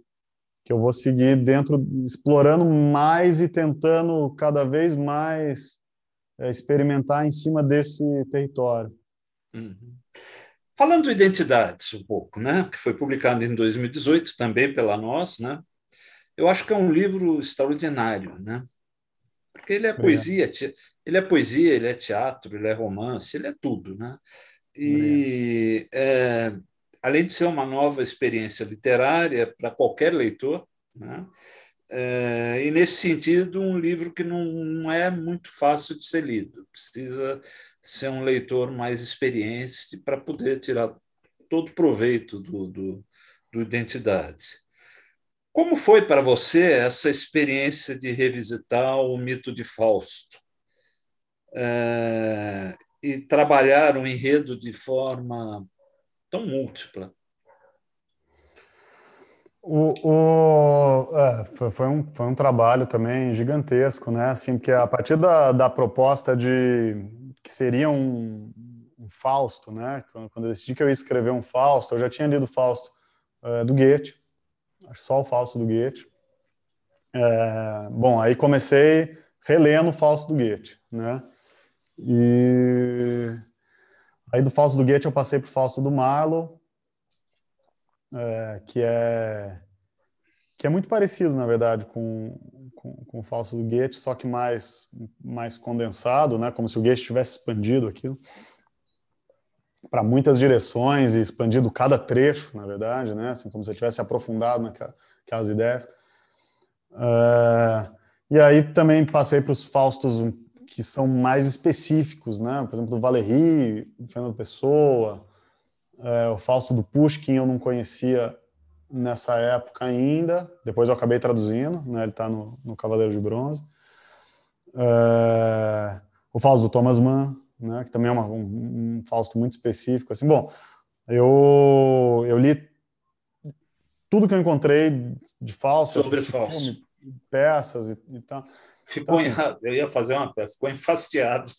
que eu vou seguir dentro, explorando mais e tentando cada vez mais é, experimentar em cima desse território. Uhum. Falando de identidades um pouco, né, que foi publicado em 2018 também pela nós, né, eu acho que é um livro extraordinário, né, porque ele é poesia, é. ele é poesia, ele é teatro, ele é romance, ele é tudo, né, e é, além de ser uma nova experiência literária para qualquer leitor, né? É, e nesse sentido, um livro que não, não, é muito fácil de ser lido, precisa ser um leitor mais experiente para poder tirar todo proveito do, do, do Identidade. Como foi para você essa experiência de revisitar o mito de Fausto? É, e trabalhar um enredo de forma tão múltipla. O, o é, foi, um, foi um trabalho também gigantesco, né? Assim, porque a partir da, da proposta de que seria um, um Fausto, né? Quando, quando, eu decidi que eu ia escrever um Fausto, eu já tinha lido Fausto uh, do Goethe, só o Fausto do Goethe. É, bom, aí comecei relendo o Fausto do Goethe, né? E aí do Fausto do Goethe eu passei para o Fausto do Marlowe, é, que é que é muito parecido, na verdade, com, com, com o Fausto do Goethe, só que mais, mais condensado, né? Como se o Goethe tivesse expandido aquilo para muitas direções e expandido cada trecho, na verdade, né? Assim, como se tivesse aprofundado naquelas ideias. Uh, e aí também passei para os Faustos que são mais específicos, né? Por exemplo, do Valéry, do Fernando Pessoa, uh, o Fausto do Pushkin eu não conhecia nessa época ainda, depois eu acabei traduzindo, né? Ele está no, no, Cavaleiro de Bronze. Uh, o Fausto do Thomas Mann, né? Que também é uma, um, um Fausto muito específico. Assim, bom, eu eu li tudo que eu encontrei de Fausto, sobre Fausto, peças e, e tal. Ficou então, assim, eu ia fazer uma peça, ficou enfastiado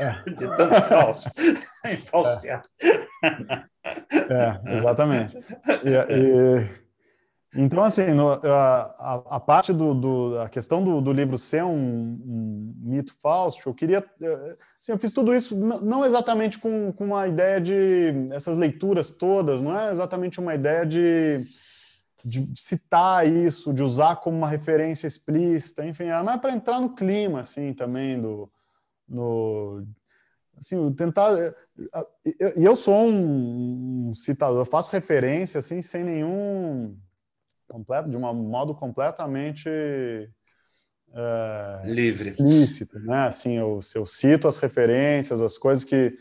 é. de tanto Fausto. enfastiado. É, exatamente. E, e, então, assim, no, a, a, parte do, do a questão do, do livro ser um, um, mito Fausto, eu queria, assim, eu fiz tudo isso não exatamente com, com uma ideia de essas leituras todas, não é exatamente uma ideia de, de citar isso, de usar como uma referência explícita, enfim, era mais para entrar no clima, assim, também do, no, assim, tentar. E eu, eu, sou um, um citador, eu faço referência assim sem nenhum completo, de um modo completamente é, livre, explícito, né? Assim, eu, eu cito as referências, as coisas que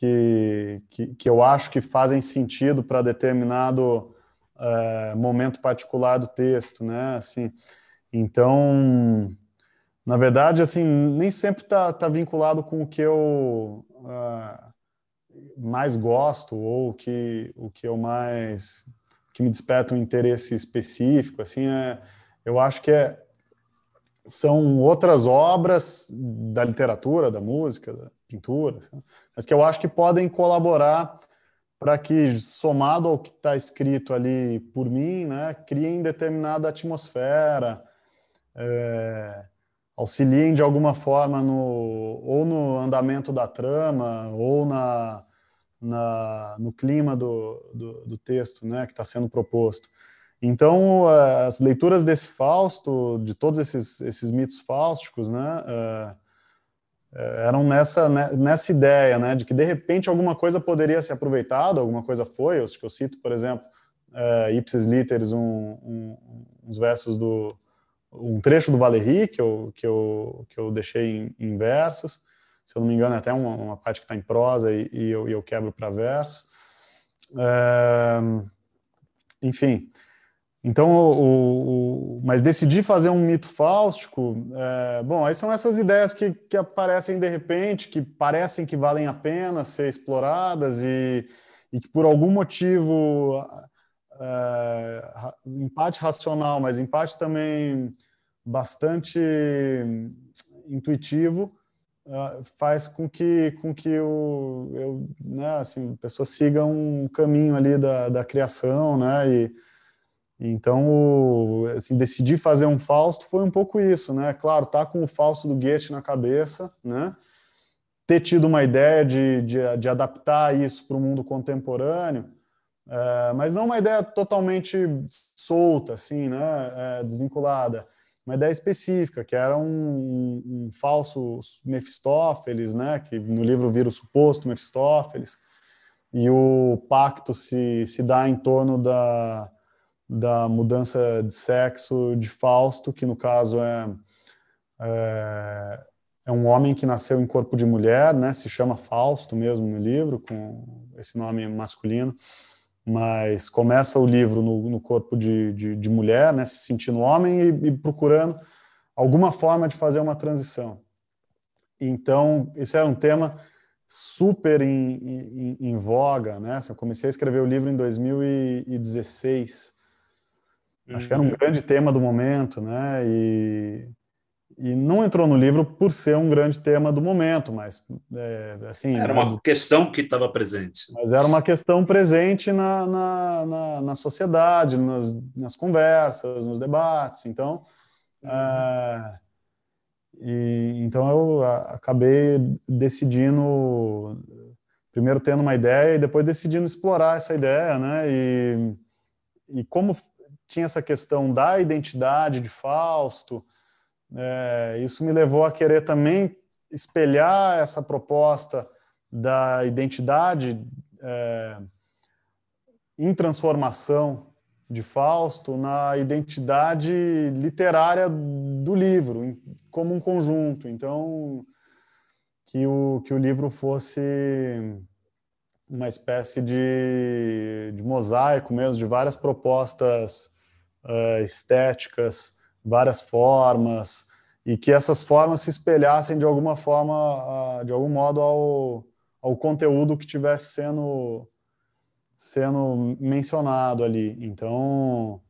que, que, que eu acho que fazem sentido para determinado é, momento particular do texto, né? Assim, então, na verdade, assim, nem sempre está tá vinculado com o que eu uh, mais gosto ou que, o que eu mais que me desperta um interesse específico, assim, é, eu acho que é, são outras obras da literatura, da música, da pintura, assim, mas que eu acho que podem colaborar para que, somado ao que está escrito ali por mim, né, criem determinada atmosfera, é, auxiliem de alguma forma no, ou no andamento da trama, ou na, na, no clima do, do, do texto né, que está sendo proposto. Então, as leituras desse Fausto, de todos esses, esses mitos fáusticos, né, uh, eram nessa, né, nessa ideia né, de que, de repente, alguma coisa poderia ser aproveitada, alguma coisa foi. Eu, eu cito, por exemplo, uh, Ipsis Literis, um, um, uns versos do. um trecho do Valéry que eu, que eu, que eu deixei em, em versos se eu não me engano, é até uma, uma parte que está em prosa e, e, eu, e, eu, quebro para verso. É, enfim, então, o, o, mas decidir fazer um mito fáustico, é, bom, aí são essas ideias que, que aparecem de repente, que parecem que valem a pena ser exploradas e, e que por algum motivo, é, em parte racional, mas em parte também bastante intuitivo, ah, faz com que com que o eu, né, assim, a pessoa siga um caminho ali da, da criação, né? E, então, assim, decidir fazer um Fausto foi um pouco isso, né? Claro, tá com o Fausto do Goethe na cabeça, né? Ter tido uma ideia de, de, de adaptar isso para o mundo contemporâneo, é, mas não uma ideia totalmente solta, assim, né? É, desvinculada uma ideia específica, que era um, um, falso Mefistófeles, né, que no livro vira o suposto Mefistófeles, e o pacto se, se dá em torno da, da mudança de sexo de Fausto, que no caso é, é, é um homem que nasceu em corpo de mulher, né, se chama Fausto mesmo no livro, com esse nome masculino, mas começa o livro no, no corpo de, de, de, mulher, né, se sentindo homem e, e, procurando alguma forma de fazer uma transição. Então, esse era um tema super em, em, em voga, né? Eu comecei a escrever o livro em 2016. Uhum. Acho que era um uhum. grande tema do momento, né? E, e não entrou no livro por ser um grande tema do momento, mas é, assim era uma né, questão que estava presente. Mas era uma questão presente na, na, na, na sociedade, nas, nas, conversas, nos debates. Então É, e, então eu acabei decidindo, primeiro tendo uma ideia e depois decidindo explorar essa ideia, né? E, e como tinha essa questão da identidade de Fausto, é, isso me levou a querer também espelhar essa proposta da identidade é, em transformação de Fausto na identidade literária do livro, como um conjunto. Então, que o, que o livro fosse uma espécie de, de mosaico mesmo, de várias propostas uh, estéticas, várias formas, e que essas formas se espelhassem de alguma forma, uh, de algum modo, ao, ao conteúdo que tivesse sendo sendo mencionado ali. Então,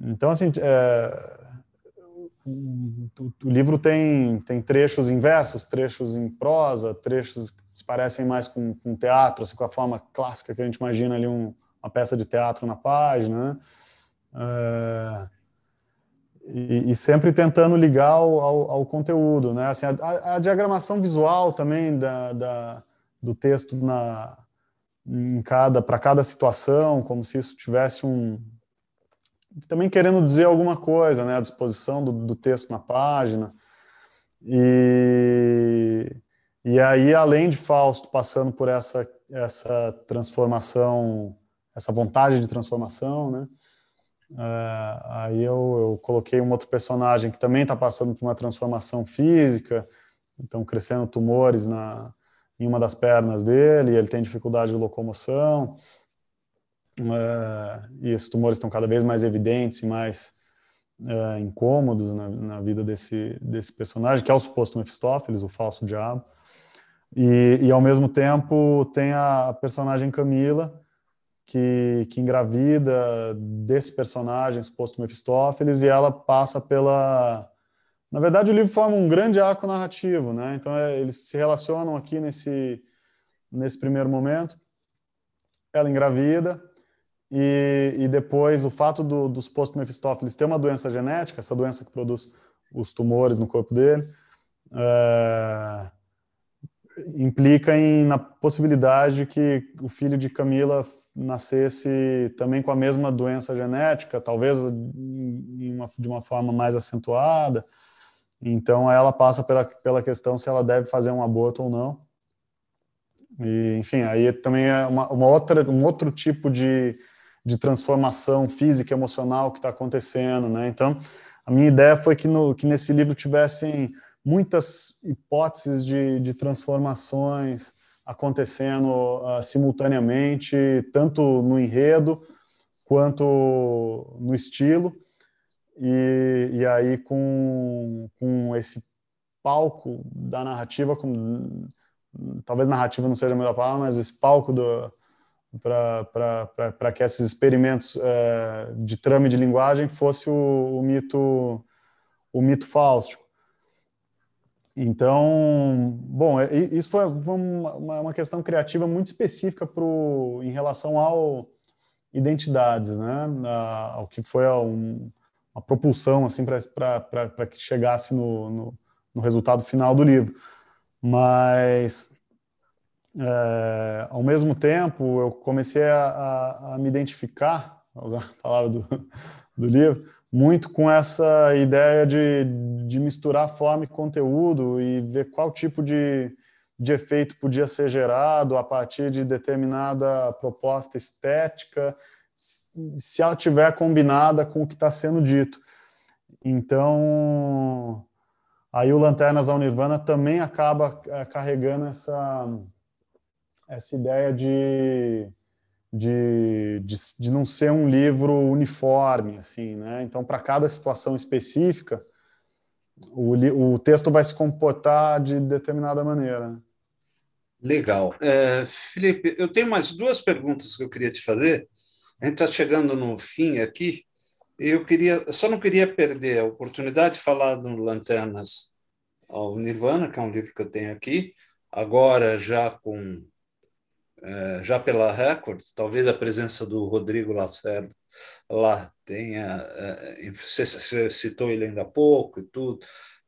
então assim, é, o, o, livro tem, tem trechos em versos, trechos em prosa, trechos que se parecem mais com, com teatro, assim, com a forma clássica que a gente imagina ali um, uma peça de teatro na página, né? É, e, e, sempre tentando ligar ao, ao, ao conteúdo, né? Assim, a, a, diagramação visual também da, da do texto na, em cada para cada situação, como se isso tivesse um também querendo dizer alguma coisa, né, a disposição do, do texto na página. E e aí além de Fausto passando por essa essa transformação, essa vontade de transformação, né? Uh, aí eu, eu, coloquei um outro personagem que também está passando por uma transformação física, então crescendo tumores na, em uma das pernas dele, ele tem dificuldade de locomoção, uh, e esses tumores estão cada vez mais evidentes e mais uh, incômodos na, na, vida desse, desse personagem, que é o suposto Mephistófeles, o falso diabo. E, e ao mesmo tempo tem a personagem Camila, que, que engravida desse personagem, suposto Mephistófeles, e ela passa pela na verdade, o livro forma um grande arco narrativo, né? Então, é, eles se relacionam aqui nesse, nesse primeiro momento. Ela engravida, e, e depois o fato do, dos post-Mephistófeles ter uma doença genética, essa doença que produz os tumores no corpo dele, é, implica em, na possibilidade de que o filho de Camila nascesse também com a mesma doença genética, talvez uma, de uma forma mais acentuada. Então ela passa pela, pela questão se ela deve fazer um aborto ou não. E, enfim, aí também é uma, uma outra, um outro tipo de, de transformação física e emocional que está acontecendo, né? Então, a minha ideia foi que, no, que nesse livro tivessem muitas hipóteses de, de transformações acontecendo uh, simultaneamente, tanto no enredo quanto no estilo, e, e aí, com, com esse palco da narrativa, com, talvez narrativa não seja a melhor palavra, mas esse palco para que esses experimentos é, de trama de linguagem fosse o, o mito o mito fáustico. Então, bom, é, isso foi uma, uma questão criativa muito específica pro, em relação ao identidades, né? ao que foi um, uma propulsão assim para que chegasse no, no, no, resultado final do livro. Mas, é, ao mesmo tempo, eu comecei a, a, a me identificar, a usar a palavra do, do livro, muito com essa ideia de, de misturar forma e conteúdo e ver qual tipo de, de efeito podia ser gerado a partir de determinada proposta estética se ela tiver combinada com o que está sendo dito. Então, aí o Lanternas ao Nirvana também acaba é, carregando essa, essa ideia de, de, de, de não ser um livro uniforme, assim, né? Então, para cada situação específica, o, o texto vai se comportar de determinada maneira. Legal. É, Felipe, eu tenho mais duas perguntas que eu queria te fazer. A gente está chegando no fim aqui. Eu queria, só não queria perder a oportunidade de falar do Lanternas ao Nirvana, que é um livro que eu tenho aqui, agora já com já pela Record, talvez a presença do Rodrigo Lacerda lá tenha. É, você citou ele ainda há pouco e tudo.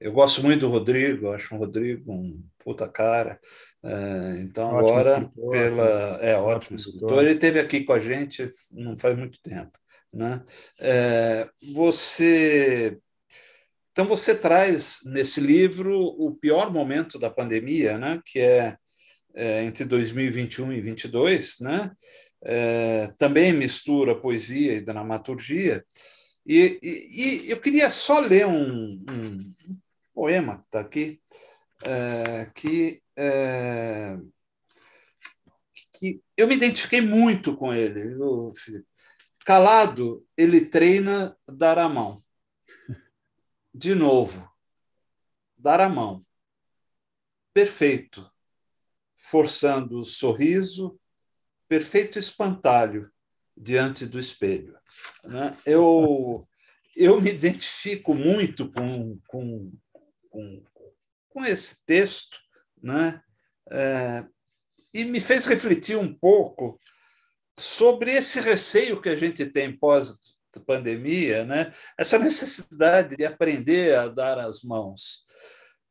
Eu gosto muito do Rodrigo, acho um Rodrigo um puta cara. É, então, ótimo agora, escritor, pela. É, ótimo, ótimo escritor. escritor. Ele esteve aqui com a gente não faz muito tempo. Né? É, você. Então, você traz nesse livro o pior momento da pandemia, né? que é é, entre 2021 e 2022, né? É, também mistura poesia e dramaturgia. E, e, e eu queria só ler um, um poema que está aqui, é, que, é, que eu me identifiquei muito com ele, Felipe? Calado, ele treina dar a mão. De novo, dar a mão. Perfeito forçando o sorriso, perfeito espantalho diante do espelho. Né? Eu, eu me identifico muito com, com, com, com esse texto né? É, e me fez refletir um pouco sobre esse receio que a gente tem pós pandemia, né? essa necessidade de aprender a dar as mãos.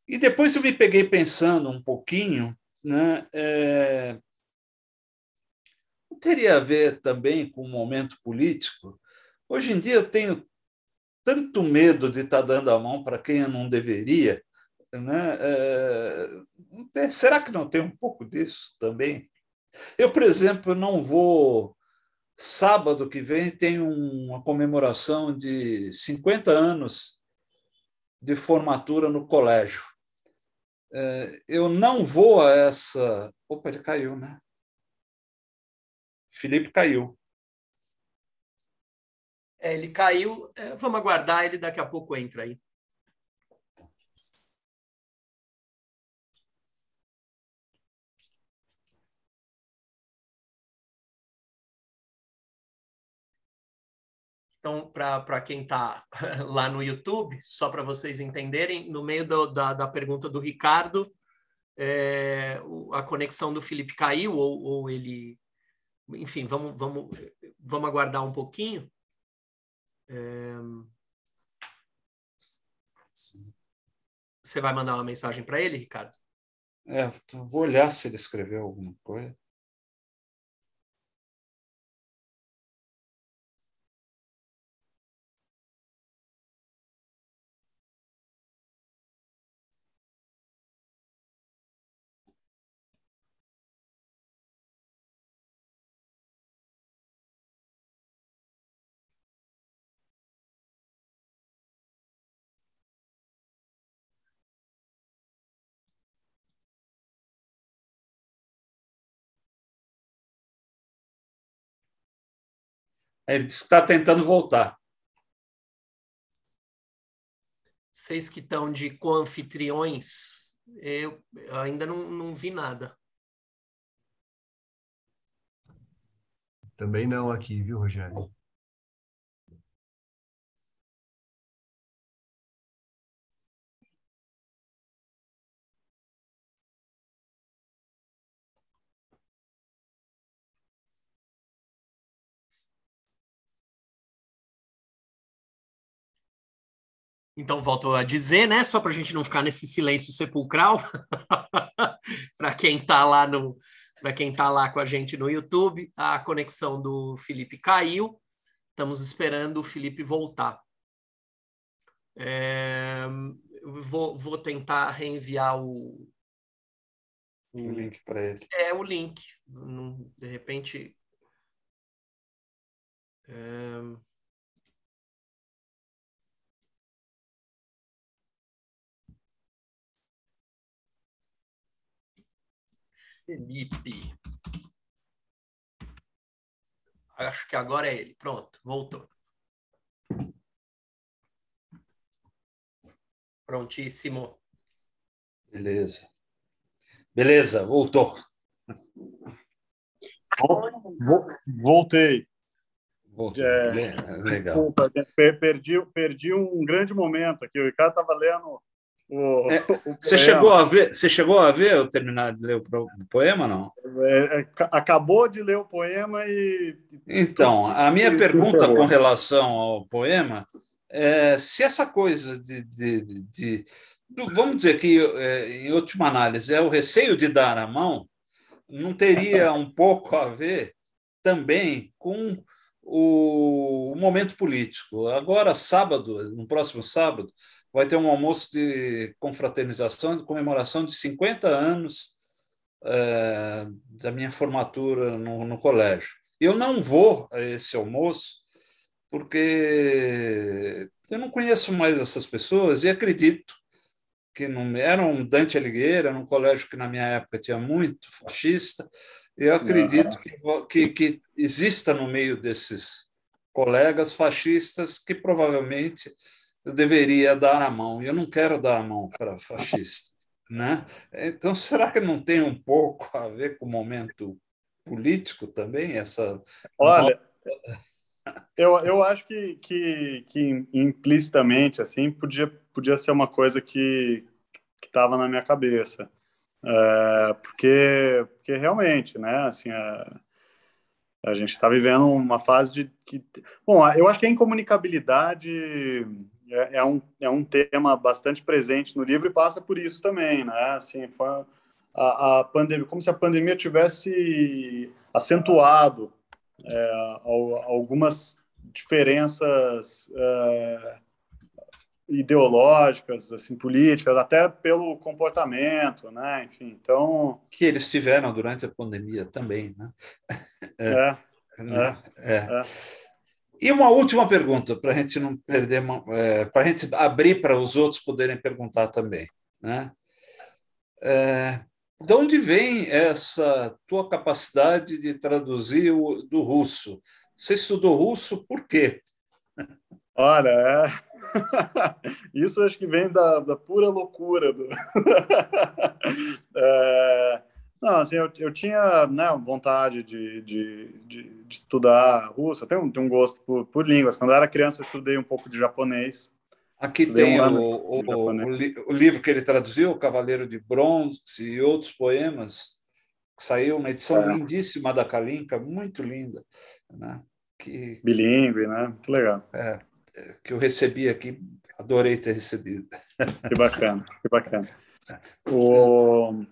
E depois eu me peguei pensando um pouquinho né, é, teria a ver também com o momento político. Hoje em dia eu tenho tanto medo de estar dando a mão para quem eu não deveria. Né? É, será que não tem um pouco disso também? Eu, por exemplo, não vou. Sábado que vem tem uma comemoração de 50 anos de formatura no colégio. É, eu não vou a essa. Opa, ele caiu, né? Felipe caiu. É, ele caiu. É, vamos aguardar, ele daqui a pouco entra aí. Então, para quem está lá no YouTube, só para vocês entenderem, no meio do, da, da pergunta do Ricardo, é, a conexão do Felipe caiu, ou, ou ele. Enfim, vamos, vamos, vamos aguardar um pouquinho. É... Você vai mandar uma mensagem para ele, Ricardo? É, vou olhar se ele escreveu alguma coisa. Ele disse que está tentando voltar. Vocês que estão de co-anfitriões, eu ainda não, não vi nada. Também não aqui, viu, Rogério? Então, volto a dizer, né? Só para a gente não ficar nesse silêncio sepulcral, para quem está lá no, para quem está lá com a gente no YouTube, a conexão do Felipe caiu. Estamos esperando o Felipe voltar. É, vou, vou tentar reenviar o, o, o link para ele. É o link. De repente. É... Felipe. Acho que agora é ele. Pronto, voltou. Prontíssimo. Beleza. Beleza, voltou. Voltei. Voltou. É, Legal. Desculpa, perdi, perdi um grande momento aqui. O Ricardo estava lendo o, é, o você chegou a ver? Você chegou a ver eu terminar de ler o poema, não? é, é, acabou de ler o poema e. Então, a minha pergunta com relação ao poema é se essa coisa de. de, de, de vamos dizer que, é, em última análise, é o receio de dar a mão, não teria um pouco a ver também com o, momento político. Agora, sábado, no próximo sábado, vai ter um almoço de confraternização, de comemoração de 50 anos é, da minha formatura no, no colégio. Eu não vou a esse almoço porque eu não conheço mais essas pessoas e acredito que não era um Dante Alighieri, era um colégio que na minha época tinha muito fascista. Eu acredito que, que, que exista no meio desses colegas fascistas que provavelmente eu deveria dar a mão. E eu não quero dar a mão para fascista. Né? Então, será que não tem um pouco a ver com o momento político também? Essa... Olha, eu, eu acho que, que, que implicitamente assim podia, podia ser uma coisa que estava na minha cabeça. É, porque, porque realmente, né, assim, a, a gente está vivendo uma fase de que, bom, eu acho que a incomunicabilidade é, é, um, é um tema bastante presente no livro e passa por isso também, né? Assim, foi a, a pandemia, como se a pandemia tivesse acentuado é, algumas diferenças é, ideológicas, assim, políticas, até pelo comportamento, né? Enfim, então que eles tiveram durante a pandemia também, né? É, é, né? é, é. E uma última pergunta, para a gente não perder, é, para a gente abrir para os outros poderem perguntar também. Né? É, de onde vem essa tua capacidade de traduzir o, do russo? Você estudou russo por quê? Olha, é... isso acho que vem da, da pura loucura. Do... é... Não, assim, eu, eu tinha né, vontade de, de, de, de estudar russo, eu tenho, um, tenho um gosto por, por línguas. Quando eu era criança, eu estudei um pouco de japonês. Aqui tem um o, o, o, livro que ele traduziu, O Cavaleiro de Bronze e outros poemas, que saiu uma edição é. lindíssima da Kalinka, muito linda. Né? Que, Bilingue, né? Muito legal. É, que eu recebi aqui, adorei ter recebido. Que bacana, que bacana. O...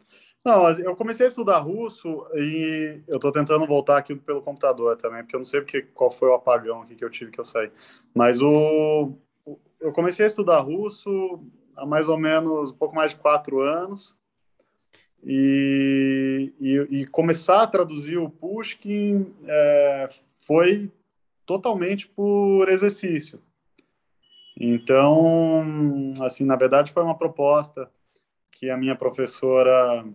Não, eu comecei a estudar russo e eu estou tentando voltar aqui pelo computador também, porque eu não sei porque, qual foi o apagão aqui que eu tive que eu saí. Mas o, eu comecei a estudar russo há mais ou menos um pouco mais de quatro anos e, e, e começar a traduzir o Pushkin é, foi totalmente por exercício. Então, assim, na verdade foi uma proposta que a minha professora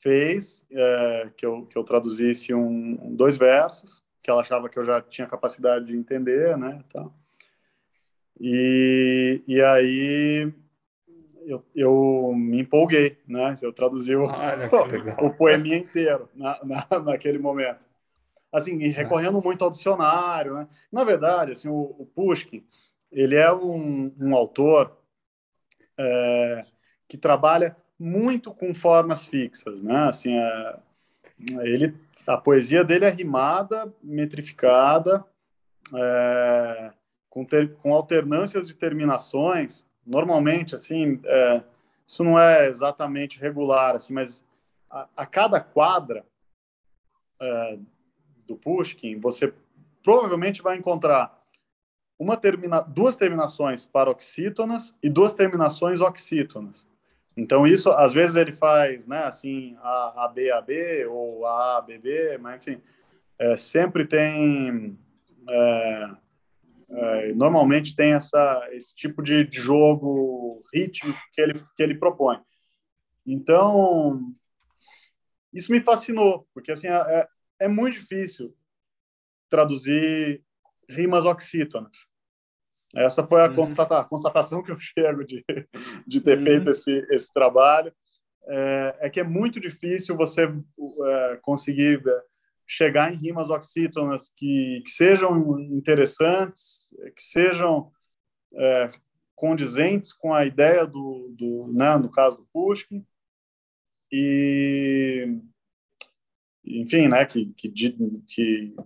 fez é, que, eu, que eu traduzisse um, dois versos, que ela achava que eu já tinha capacidade de entender, né? Tá. E, e aí eu, eu me empolguei, né? Eu traduzi o, o poeminha inteiro na, na, naquele momento. Assim, recorrendo muito ao dicionário, né? Na verdade, assim, o, o Pushkin, ele é um, um autor é, que trabalha muito com formas fixas, né? Assim, é, ele, a poesia dele é rimada, metrificada, é, com, ter, com alternâncias de terminações. Normalmente, assim, é, isso não é exatamente regular, assim, mas a, a cada quadra é, do Pushkin, você provavelmente vai encontrar uma termina, duas terminações paroxítonas e duas terminações oxítonas. Então, isso, às vezes, ele faz, né, assim, A, A, B, A, B, ou A, A, B, B, mas, enfim, é, sempre tem... É, é, normalmente tem essa, esse tipo de, jogo rítmico que ele, que ele propõe. Então, isso me fascinou, porque, assim, é, é, é muito difícil traduzir rimas oxítonas. Essa foi a, uhum. constata, constatação que eu chego de, de ter uhum. feito esse, esse trabalho. É, é, que é muito difícil você é, conseguir é, chegar em rimas oxítonas que, que sejam interessantes, que sejam é, condizentes com a ideia do, do né, no caso do Pushkin. E, enfim, né, que, que, que,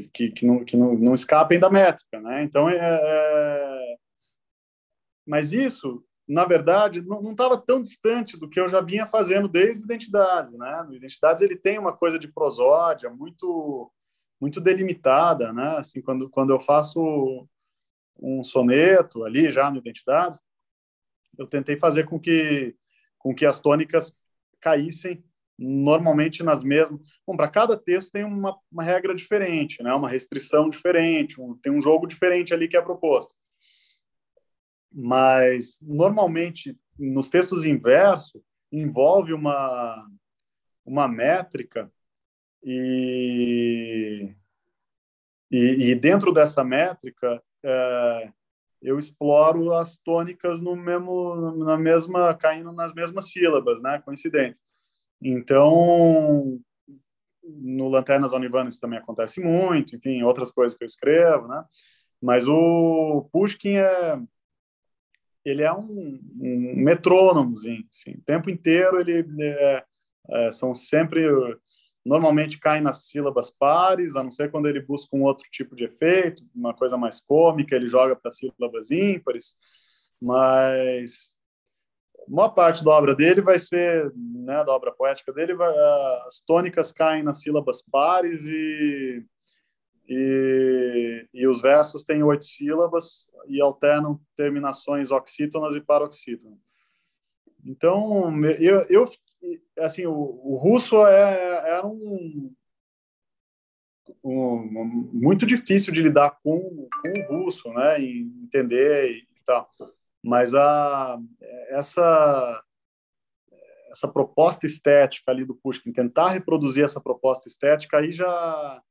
que, que, não, que não, não escapem da métrica, né? Então, é, é... mas isso, na verdade, não estava tão distante do que eu já vinha fazendo desde Identidades, né? No Identidades ele tem uma coisa de prosódia muito muito delimitada, né? Assim, quando quando eu faço um soneto ali já no Identidades, eu tentei fazer com que com que as tônicas caíssem normalmente nas mesmas. Bom, para cada texto tem uma, uma, regra diferente, né? uma restrição diferente, um, tem um jogo diferente ali que é proposto. Mas, normalmente, nos textos inverso, envolve uma, uma métrica e, e, e dentro dessa métrica é, eu exploro as tônicas no mesmo, na mesma, caindo nas mesmas sílabas, né, coincidentes. Então, no Lanternas Onivano isso também acontece muito, enfim, outras coisas que eu escrevo, né? Mas o Pushkin é ele é um, um assim, o tempo inteiro ele é, é, são sempre normalmente caem nas sílabas pares, a não ser quando ele busca um outro tipo de efeito, uma coisa mais cômica, ele joga para sílabas ímpares, mas maior parte da obra dele vai ser, né, da obra poética dele, vai, as tônicas caem nas sílabas pares e, e, e os versos têm oito sílabas e alternam terminações oxítonas e paroxítonas. Então, eu, eu assim, o, o russo é, era um, um, muito difícil de lidar com, com o russo, né, entender e tal. Mas a, essa, essa proposta estética ali do Pushkin, tentar reproduzir essa proposta estética, aí já,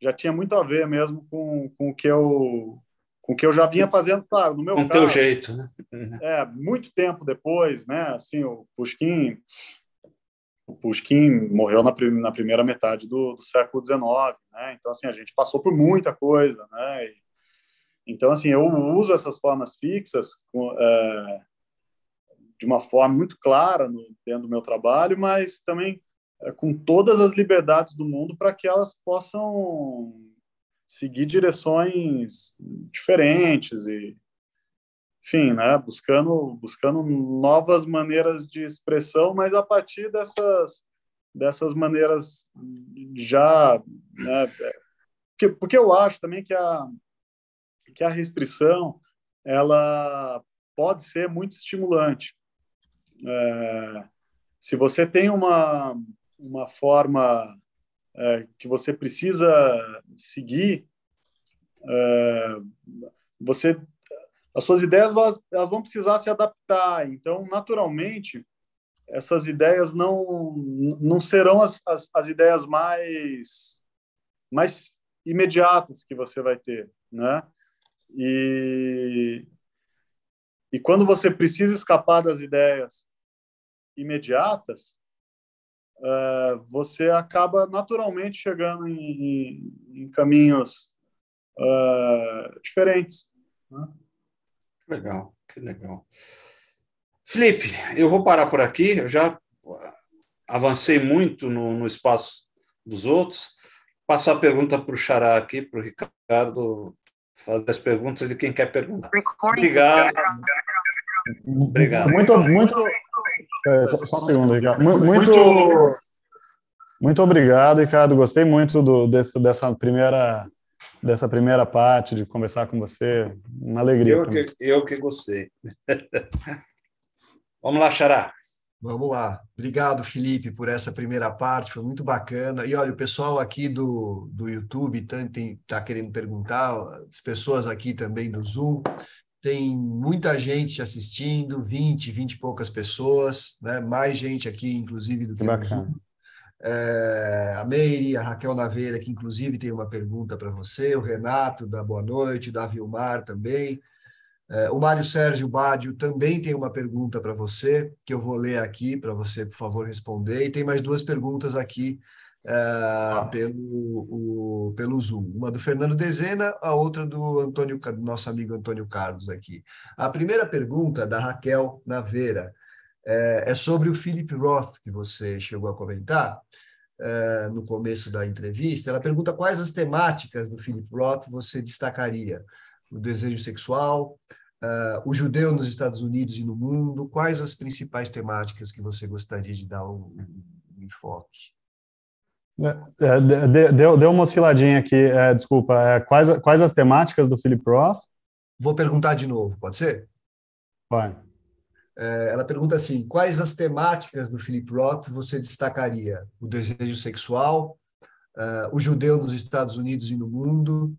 já tinha muito a ver mesmo com, com o que eu com o que eu já vinha fazendo, claro, no meu com caso. teu jeito, né? É, muito tempo depois, né? Assim, o Pushkin, o Pushkin morreu na, na primeira metade do, do século XIX, né? Então, assim, a gente passou por muita coisa, né? E, então, assim, eu uso essas formas fixas é, de uma forma muito clara no, dentro do meu trabalho, mas também é, com todas as liberdades do mundo para que elas possam seguir direções diferentes e, enfim, né, buscando buscando novas maneiras de expressão, mas a partir dessas dessas maneiras já, né, é, porque, porque eu acho também que a que a restrição ela pode ser muito estimulante. É, se você tem uma, uma forma é, que você precisa seguir, é, você as suas ideias elas, elas, vão precisar se adaptar. Então, naturalmente, essas ideias não não serão as, as, as ideias mais mais imediatas que você vai ter, né? E, e quando você precisa escapar das ideias imediatas, uh, você acaba naturalmente chegando em, em caminhos uh, diferentes. Né? Legal, que legal. Felipe, eu vou parar por aqui. Eu já avancei muito no, no espaço dos outros. Passar a pergunta para o Xará aqui, para o Ricardo fazer as perguntas de quem quer perguntar. Obrigado. Obrigado. Muito, muito. É, só, só um segundo, Ricardo. Muito, muito obrigado, Ricardo. Gostei muito do, desse, dessa primeira dessa primeira parte de conversar com você. Uma alegria. Eu que, eu que gostei. Vamos lá, Xará. Vamos lá. Obrigado, Felipe, por essa primeira parte, foi muito bacana. E olha, o pessoal aqui do, do YouTube está querendo perguntar, as pessoas aqui também do Zoom, tem muita gente assistindo, 20, 20 e poucas pessoas, né? mais gente aqui, inclusive, do que, que no Zoom. É, a Meire, a Raquel Naveira, que inclusive tem uma pergunta para você, o Renato, da Boa Noite, da Vilmar também. É, o Mário Sérgio Bádio também tem uma pergunta para você, que eu vou ler aqui para você, por favor, responder. E tem mais duas perguntas aqui é, ah. pelo, o, pelo Zoom. Uma do Fernando Dezena, a outra do Antônio, nosso amigo Antônio Carlos aqui. A primeira pergunta, da Raquel Naveira, é, é sobre o Philip Roth, que você chegou a comentar. uh, no começo da entrevista. Ela pergunta quais as temáticas do Philip Roth você destacaria: o desejo sexual, uh, o judeu nos Estados Unidos e no mundo. Quais as principais temáticas que você gostaria de dar um, um enfoque? É, é deu, deu uma osciladinha aqui, é, desculpa. É, quais, quais as temáticas do Philip Roth? Vou perguntar de novo, pode ser? Vai. É, ela pergunta assim: quais as temáticas do Philip Roth você destacaria? O desejo sexual, uh, o judeu nos Estados Unidos e no mundo?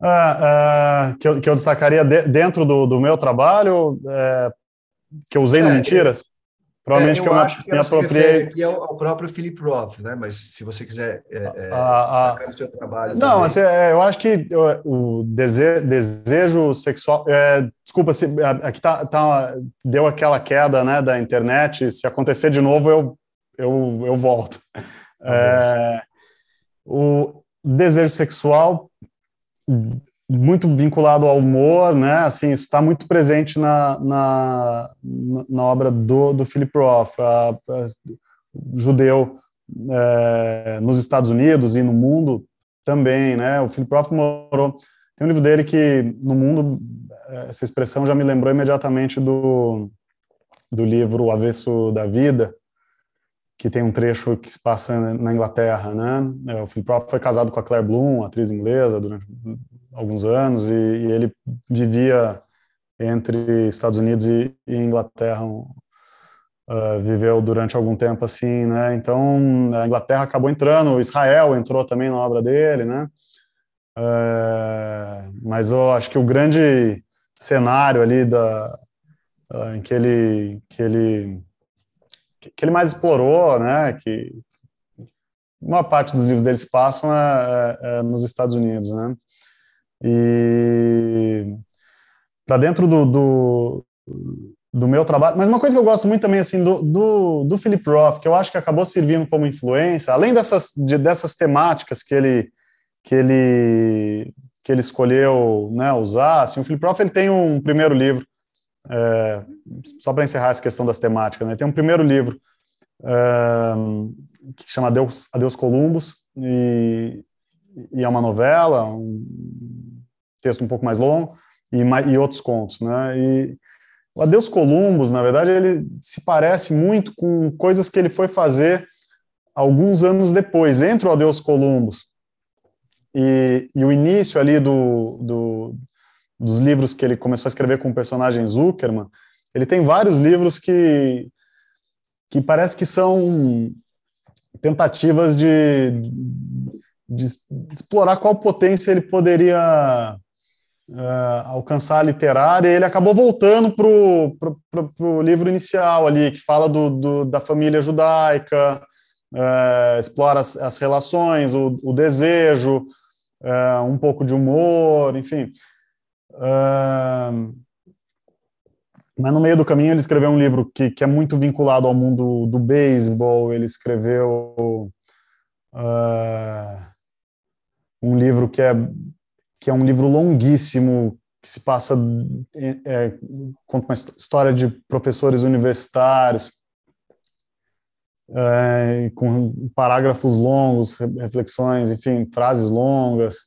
Ah, ah, que, eu, que eu destacaria de, dentro do, do meu trabalho, é, que eu usei no é, Mentiras? Provavelmente é, eu que eu acho que me apropriei. aqui ao, ao, próprio Philip Roth, né? Mas se você quiser é, é, a, a, o seu trabalho. Não, assim, é, eu acho que o desejo, desejo sexual. É, desculpa, se, aqui tá, tá, deu aquela queda né, da internet. Se acontecer de novo, eu, eu, eu volto. É, o desejo sexual muito vinculado ao humor, né? Assim, isso está muito presente na, na, na, obra do, do Philip Roth, a, a, judeu é, nos Estados Unidos e no mundo também, né? O Philip Roth morou. Tem um livro dele que no mundo essa expressão já me lembrou imediatamente do do livro O Avesso da Vida, que tem um trecho que se passa na Inglaterra, né? O Philip Roth foi casado com a Claire Bloom, atriz inglesa, durante alguns anos e, e ele vivia entre Estados Unidos e, e Inglaterra, uh, viveu durante algum tempo assim, né? Então a Inglaterra acabou entrando, Israel entrou também na obra dele, né? Uh, mas eu acho que o grande cenário ali da uh, em que ele que ele que ele mais explorou, né? Que uma parte dos livros dele se passam é, é, é nos Estados Unidos, né? E para dentro do, do, do, meu trabalho, mas uma coisa que eu gosto muito também assim do, do, do Philip Roth, que eu acho que acabou servindo como influência, além dessas, de, dessas temáticas que ele que ele que ele escolheu né, usar, assim, o Philip Roth ele tem um primeiro livro, é, só para encerrar essa questão das temáticas, né, tem um primeiro livro é, que chama Adeus, Adeus Columbus, e, e é uma novela, um texto um pouco mais longo, e, e outros contos, né? E o Adeus Columbus, na verdade, ele se parece muito com coisas que ele foi fazer alguns anos depois, entre o Adeus Columbus e, e o início ali do, do, dos livros que ele começou a escrever com o personagem Zuckerman, ele tem vários livros que, que parece que são tentativas de, de, explorar qual potência ele poderia uh, alcançar literária, e ele acabou voltando para o livro inicial ali, que fala do, do da família judaica, uh, explora as, as relações, o, o desejo, uh, um pouco de humor, enfim. Mas no meio do caminho ele escreveu um livro que, que é muito vinculado ao mundo do beisebol, ele escreveu um livro que é que é um livro longuíssimo que se passa é, é, conta uma história de professores universitários é, com parágrafos longos, reflexões, enfim, frases longas,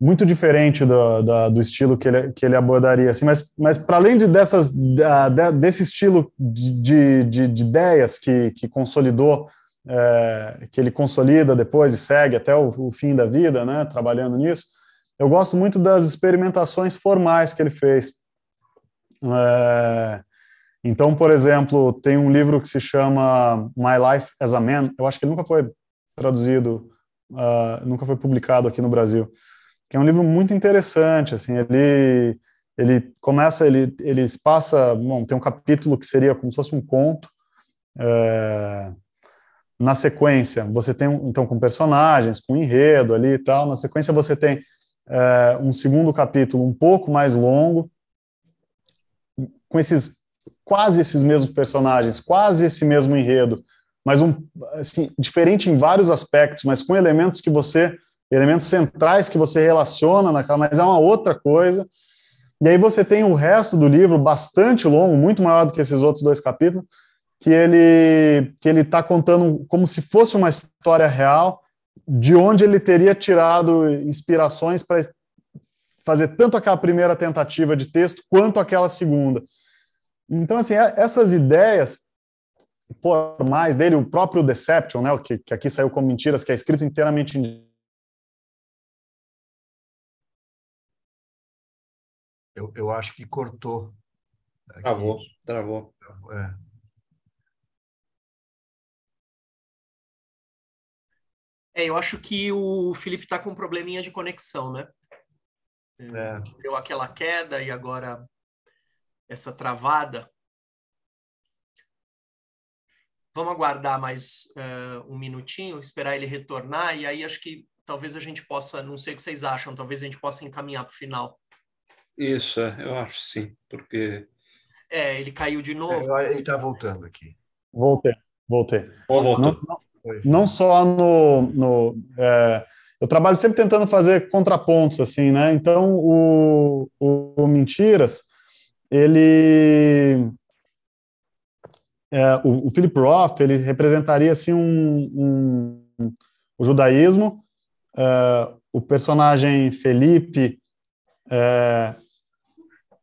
muito diferente do, do, do estilo que ele, que ele abordaria, assim, mas, mas para além de dessas, desse estilo de, de, de ideias que, que consolidou, é, que ele consolida depois e segue até o, o fim da vida, né, trabalhando nisso, eu gosto muito das experimentações formais que ele fez. É, então, por exemplo, tem um livro que se chama My Life as a Man. Eu acho que ele nunca foi traduzido, uh, nunca foi publicado aqui no Brasil. Que é um livro muito interessante. Assim, ele ele começa, ele ele passa, bom, tem um capítulo que seria como se fosse um conto. É, na sequência, você tem então com personagens, com enredo ali e tal. Na sequência, você tem é, um segundo capítulo um pouco mais longo, com esses quase esses mesmos personagens, quase esse mesmo enredo, mas um assim, diferente em vários aspectos, mas com elementos que você elementos centrais que você relaciona naquela, mas é uma outra coisa. E aí você tem o resto do livro bastante longo, muito maior do que esses outros dois capítulos, que ele que ele está contando como se fosse uma história real, de onde ele teria tirado inspirações para fazer tanto aquela primeira tentativa de texto quanto aquela segunda. Então, assim, é, essas ideias formais dele, o próprio Deception, né, que, que aqui saiu como mentiras, que é escrito inteiramente em Eu, eu acho que cortou. Aqui. Travou, travou. É. É, eu acho que o Felipe está com um probleminha de conexão, né? É. Deu aquela queda e agora essa travada. Vamos aguardar mais uh, um minutinho, esperar ele retornar, e aí acho que talvez a gente possa, não sei o que vocês acham, talvez a gente possa encaminhar para o final. Isso, é, eu acho sim, porque. É, ele caiu de novo. É, ele está voltando aqui. Voltei, voltei. Ou voltou. Não, não, não só no. no é, eu trabalho sempre tentando fazer contrapontos, assim, né? Então, o, o, o Mentiras, ele. É, o, o Philip Roth, ele representaria, assim, um, um o judaísmo, é, o personagem Felipe. É,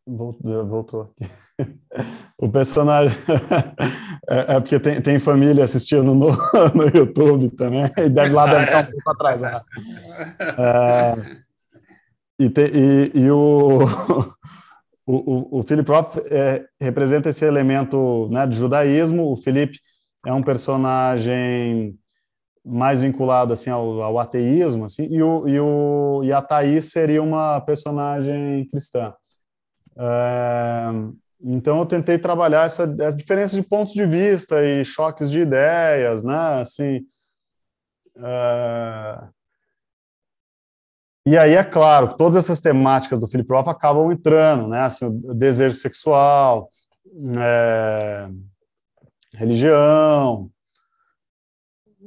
voltou aqui. o personagem. é, é, porque tem, tem família assistindo no, no YouTube também, e deve lá deve estar um pouco atrasado. É, e, te, e, e o, o, o Philip Roth é, representa esse elemento né, de judaísmo. O Felipe é um personagem mais vinculado assim ao, ao ateísmo, assim, e, o, e, o, e a Thaís seria uma personagem cristã. É, então eu tentei trabalhar essa, essa diferença de pontos de vista e choques de ideias, né? Assim, uh... E aí é claro que todas essas temáticas do Philip Roth acabam entrando, né? Assim, o desejo sexual, é... religião,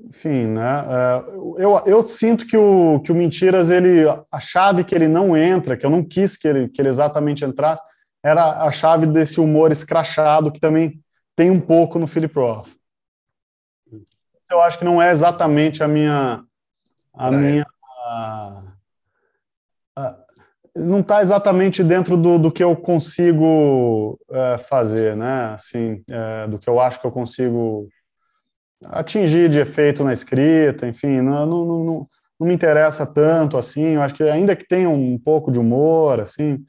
enfim, né? É, eu, eu sinto que o, que o Mentiras, ele, a chave que ele não entra, que eu não quis que ele, que ele exatamente entrasse, era a chave desse humor escrachado que também tem um pouco no Philip Roth. Eu acho que não é exatamente a minha a é. minha a, a, não está exatamente dentro do, do que eu consigo é, fazer, né? Assim, é, do que eu acho que eu consigo atingir de efeito na escrita, enfim, não, não, não, não me interessa tanto assim. Eu acho que ainda que tenha um pouco de humor, assim,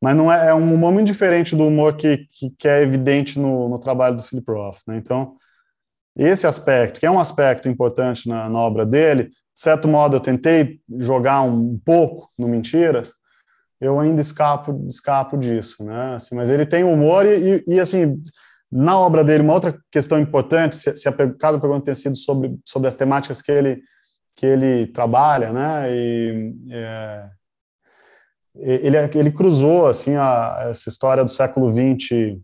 mas não é, é um humor muito diferente do humor que, que, que é evidente no, no, trabalho do Philip Roth. Né? Então, esse aspecto, que é um aspecto importante na, na, obra dele, de certo modo eu tentei jogar um, pouco no Mentiras, eu ainda escapo, escapo disso, né? Assim, mas ele tem humor e, e, e, assim, na obra dele, uma outra questão importante, se, se a, caso a pergunta tenha sido sobre, sobre as temáticas que ele, que ele trabalha, né? E, é, ele, ele cruzou assim a, essa história do século XX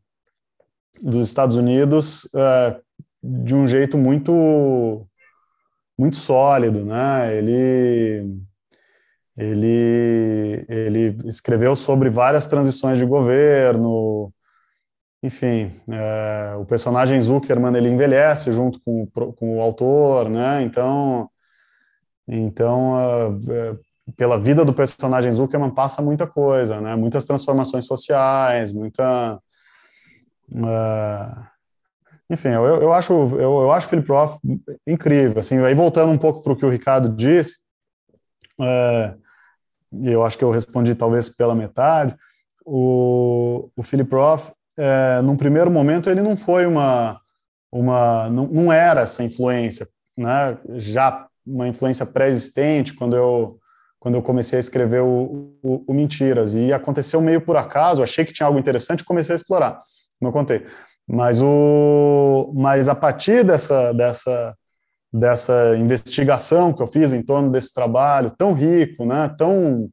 dos Estados Unidos é, de um jeito muito muito sólido, né? Ele ele ele escreveu sobre várias transições de governo, enfim, é, o personagem Zuckerman ele envelhece junto com, com o autor, né? Então então é, pela vida do personagem Zuckerman passa muita coisa, né? Muitas transformações sociais, muita. Uh, enfim, eu, eu acho eu, eu acho Philip Roth incrível. Assim, aí voltando um pouco para o que o Ricardo disse, uh, e eu acho que eu respondi talvez pela metade. O, o Philip Roth, uh, num primeiro momento, ele não foi uma uma não, não era essa influência, né? Já uma influência pré-existente quando eu quando eu comecei a escrever o, o, o, Mentiras. E aconteceu meio por acaso, achei que tinha algo interessante e comecei a explorar, eu contei. Mas, o, mas a partir dessa, dessa, dessa investigação que eu fiz em torno desse trabalho tão rico, né, tão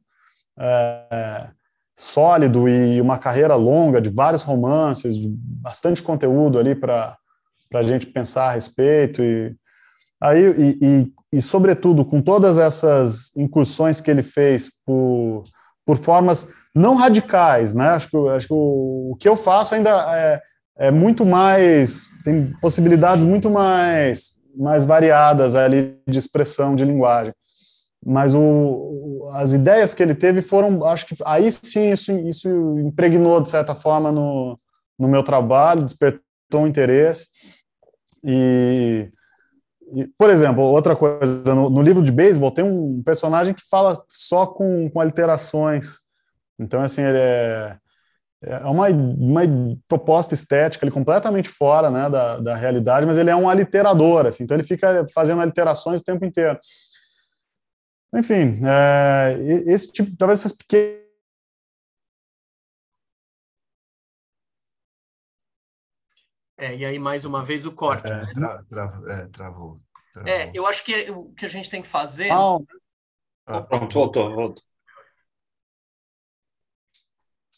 é, sólido e uma carreira longa de vários romances, bastante conteúdo ali para a gente pensar a respeito. E, aí, e, e e, sobretudo, com todas essas incursões que ele fez por, por formas não radicais, né? Acho que, acho que o, o que eu faço ainda é, é muito mais, tem possibilidades muito mais, mais variadas ali de expressão de linguagem. Mas o, as ideias que ele teve foram, acho que aí sim isso, isso impregnou de certa forma no, no meu trabalho, despertou um interesse. E, e por exemplo, outra coisa, no, no livro de beisebol tem um personagem que fala só com, com alterações. Então, assim, ele é é uma, uma proposta estética, ele completamente fora né, da, da realidade, mas ele é um aliterador, assim, então ele fica fazendo aliterações o tempo inteiro. Enfim, é, esse tipo, talvez essas pequenas É, e aí, mais uma vez, o corte. É, né? tra, tra, é, travou, travou, É, eu acho que o que a gente tem que fazer. Ah, pronto, voltou, voltou.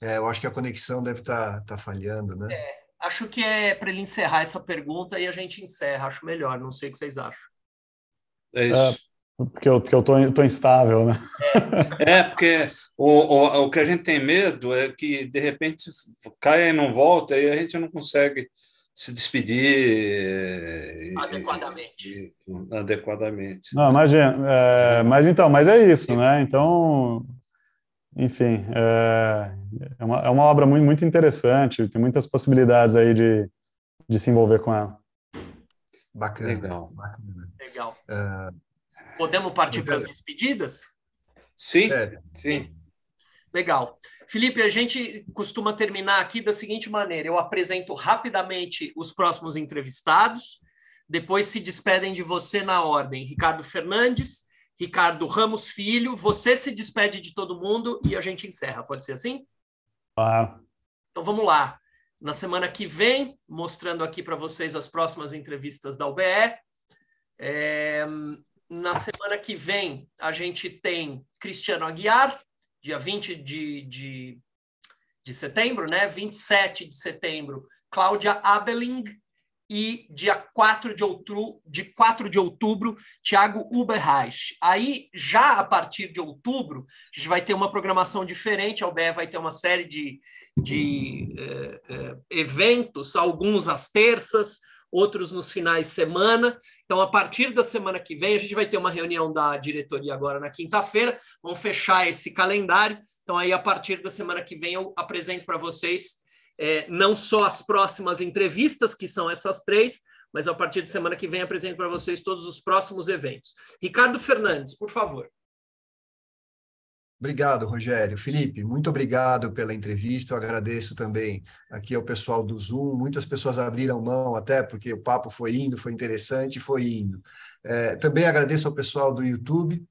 É, eu acho que a conexão deve estar tá, tá falhando, né? É, acho que é para ele encerrar essa pergunta e a gente encerra, acho melhor, não sei o que vocês acham. É isso. Porque eu, porque eu tô, tô instável, né? É, é porque o, o, o que a gente tem medo é que, de repente, caia e não volta e a gente não consegue se despedir adequadamente. E, e, adequadamente. Não, imagina. É, mas então, mas é isso, né? Então, enfim, é, é, uma, é uma obra muito, muito interessante, tem muitas possibilidades aí de, de se envolver com ela. Bacana. Legal. Bacana. Legal. Uh, Podemos partir para as despedidas? Sim, sim. Legal. Felipe, a gente costuma terminar aqui da seguinte maneira: eu apresento rapidamente os próximos entrevistados, depois se despedem de você na ordem. Ricardo Fernandes, Ricardo Ramos Filho, você se despede de todo mundo e a gente encerra. Pode ser assim? Claro. Então vamos lá. Na semana que vem, mostrando aqui para vocês as próximas entrevistas da UBE. É... Na semana que vem, a gente tem Cristiano Aguiar, dia 20 de, de, de setembro, né? 27 de setembro, Cláudia Abeling, e dia 4 de outubro, de 4 de outubro Tiago Uberreich. Aí, já a partir de outubro, a gente vai ter uma programação diferente, a UBE vai ter uma série de, de eh, eh, eventos, alguns às terças, outros nos finais de semana. Então, a partir da semana que vem, a gente vai ter uma reunião da diretoria agora na quinta-feira, vamos fechar esse calendário. Então, aí, a partir da semana que vem, eu apresento para vocês é, não só as próximas entrevistas, que são essas três, mas a partir de semana que vem apresento para vocês todos os próximos eventos. Ricardo Fernandes, por favor. Obrigado, Rogério. Felipe, muito obrigado pela entrevista. Eu agradeço também aqui ao pessoal do Zoom. Muitas pessoas abriram mão até porque o papo foi indo, foi interessante, foi indo. É, também agradeço ao pessoal do YouTube.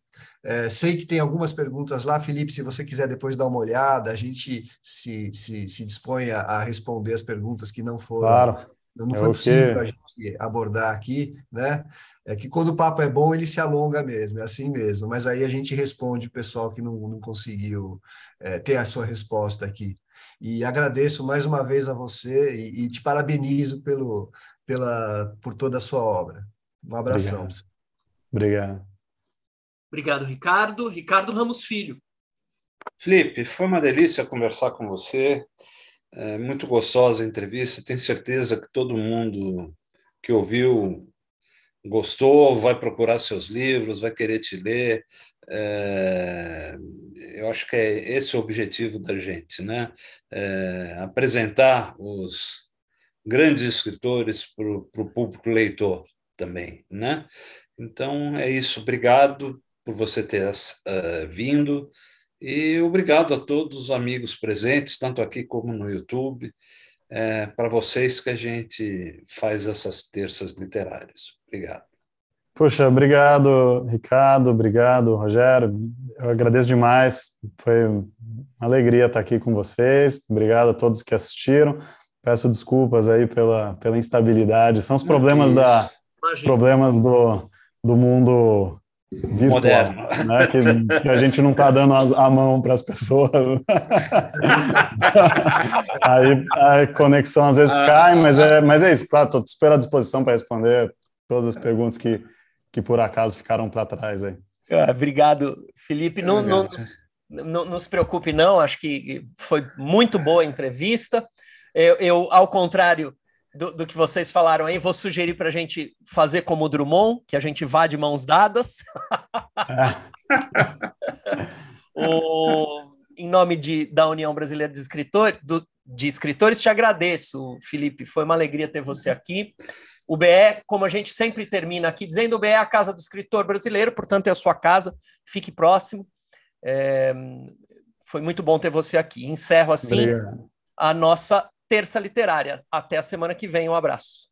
É, sei que tem algumas perguntas lá, Felipe. Se você quiser depois dar uma olhada, a gente se, se, se dispõe a, responder as perguntas que não foram. Claro. Não foi possível a gente abordar aqui, né? É que quando o papo é bom, ele se alonga mesmo, é assim mesmo. Mas aí a gente responde o pessoal que não, não conseguiu é, ter a sua resposta aqui. E agradeço mais uma vez a você e, e te parabenizo pelo, pela, por toda a sua obra. Um abração. Obrigado. Obrigado. Obrigado, Ricardo. Ricardo Ramos Filho. Felipe, foi uma delícia conversar com você. É muito gostosa a entrevista. Tenho certeza que todo mundo que ouviu gostou, vai procurar seus livros, vai querer te ler. É, eu acho que é esse o objetivo da gente, né? É, apresentar os grandes escritores para o público leitor também, né? Então é isso. Obrigado por você ter uh, vindo e obrigado a todos os amigos presentes, tanto aqui como no YouTube. É para vocês que a gente faz essas terças literárias. Obrigado. Puxa, obrigado, Ricardo, obrigado, Rogério. Eu agradeço demais. Foi uma alegria estar aqui com vocês. Obrigado a todos que assistiram. Peço desculpas aí pela, pela instabilidade. São os problemas da os problemas do, do mundo virtual, Moderno. Né? Que, que, a gente não está dando a, mão para as pessoas. aí a conexão às vezes ah, cai, mas é, mas é isso. Claro, estou super à disposição para responder todas as perguntas que, que por acaso ficaram para trás aí. Ah, obrigado, Felipe. Não, não, não, não, se preocupe, não. Acho que foi muito boa a entrevista. Eu, eu ao contrário do, do, que vocês falaram aí, vou sugerir para a gente fazer como o Drummond, que a gente vá de mãos dadas. o, em nome de, da União Brasileira de, Escritor, do, de Escritores, te agradeço, Felipe. Foi uma alegria ter você aqui. O BE, como a gente sempre termina aqui, dizendo o BE é a casa do escritor brasileiro, portanto é a sua casa, fique próximo. É, foi muito bom ter você aqui. Encerro assim Obrigado. a nossa terça literária. Até a semana que vem. Um abraço.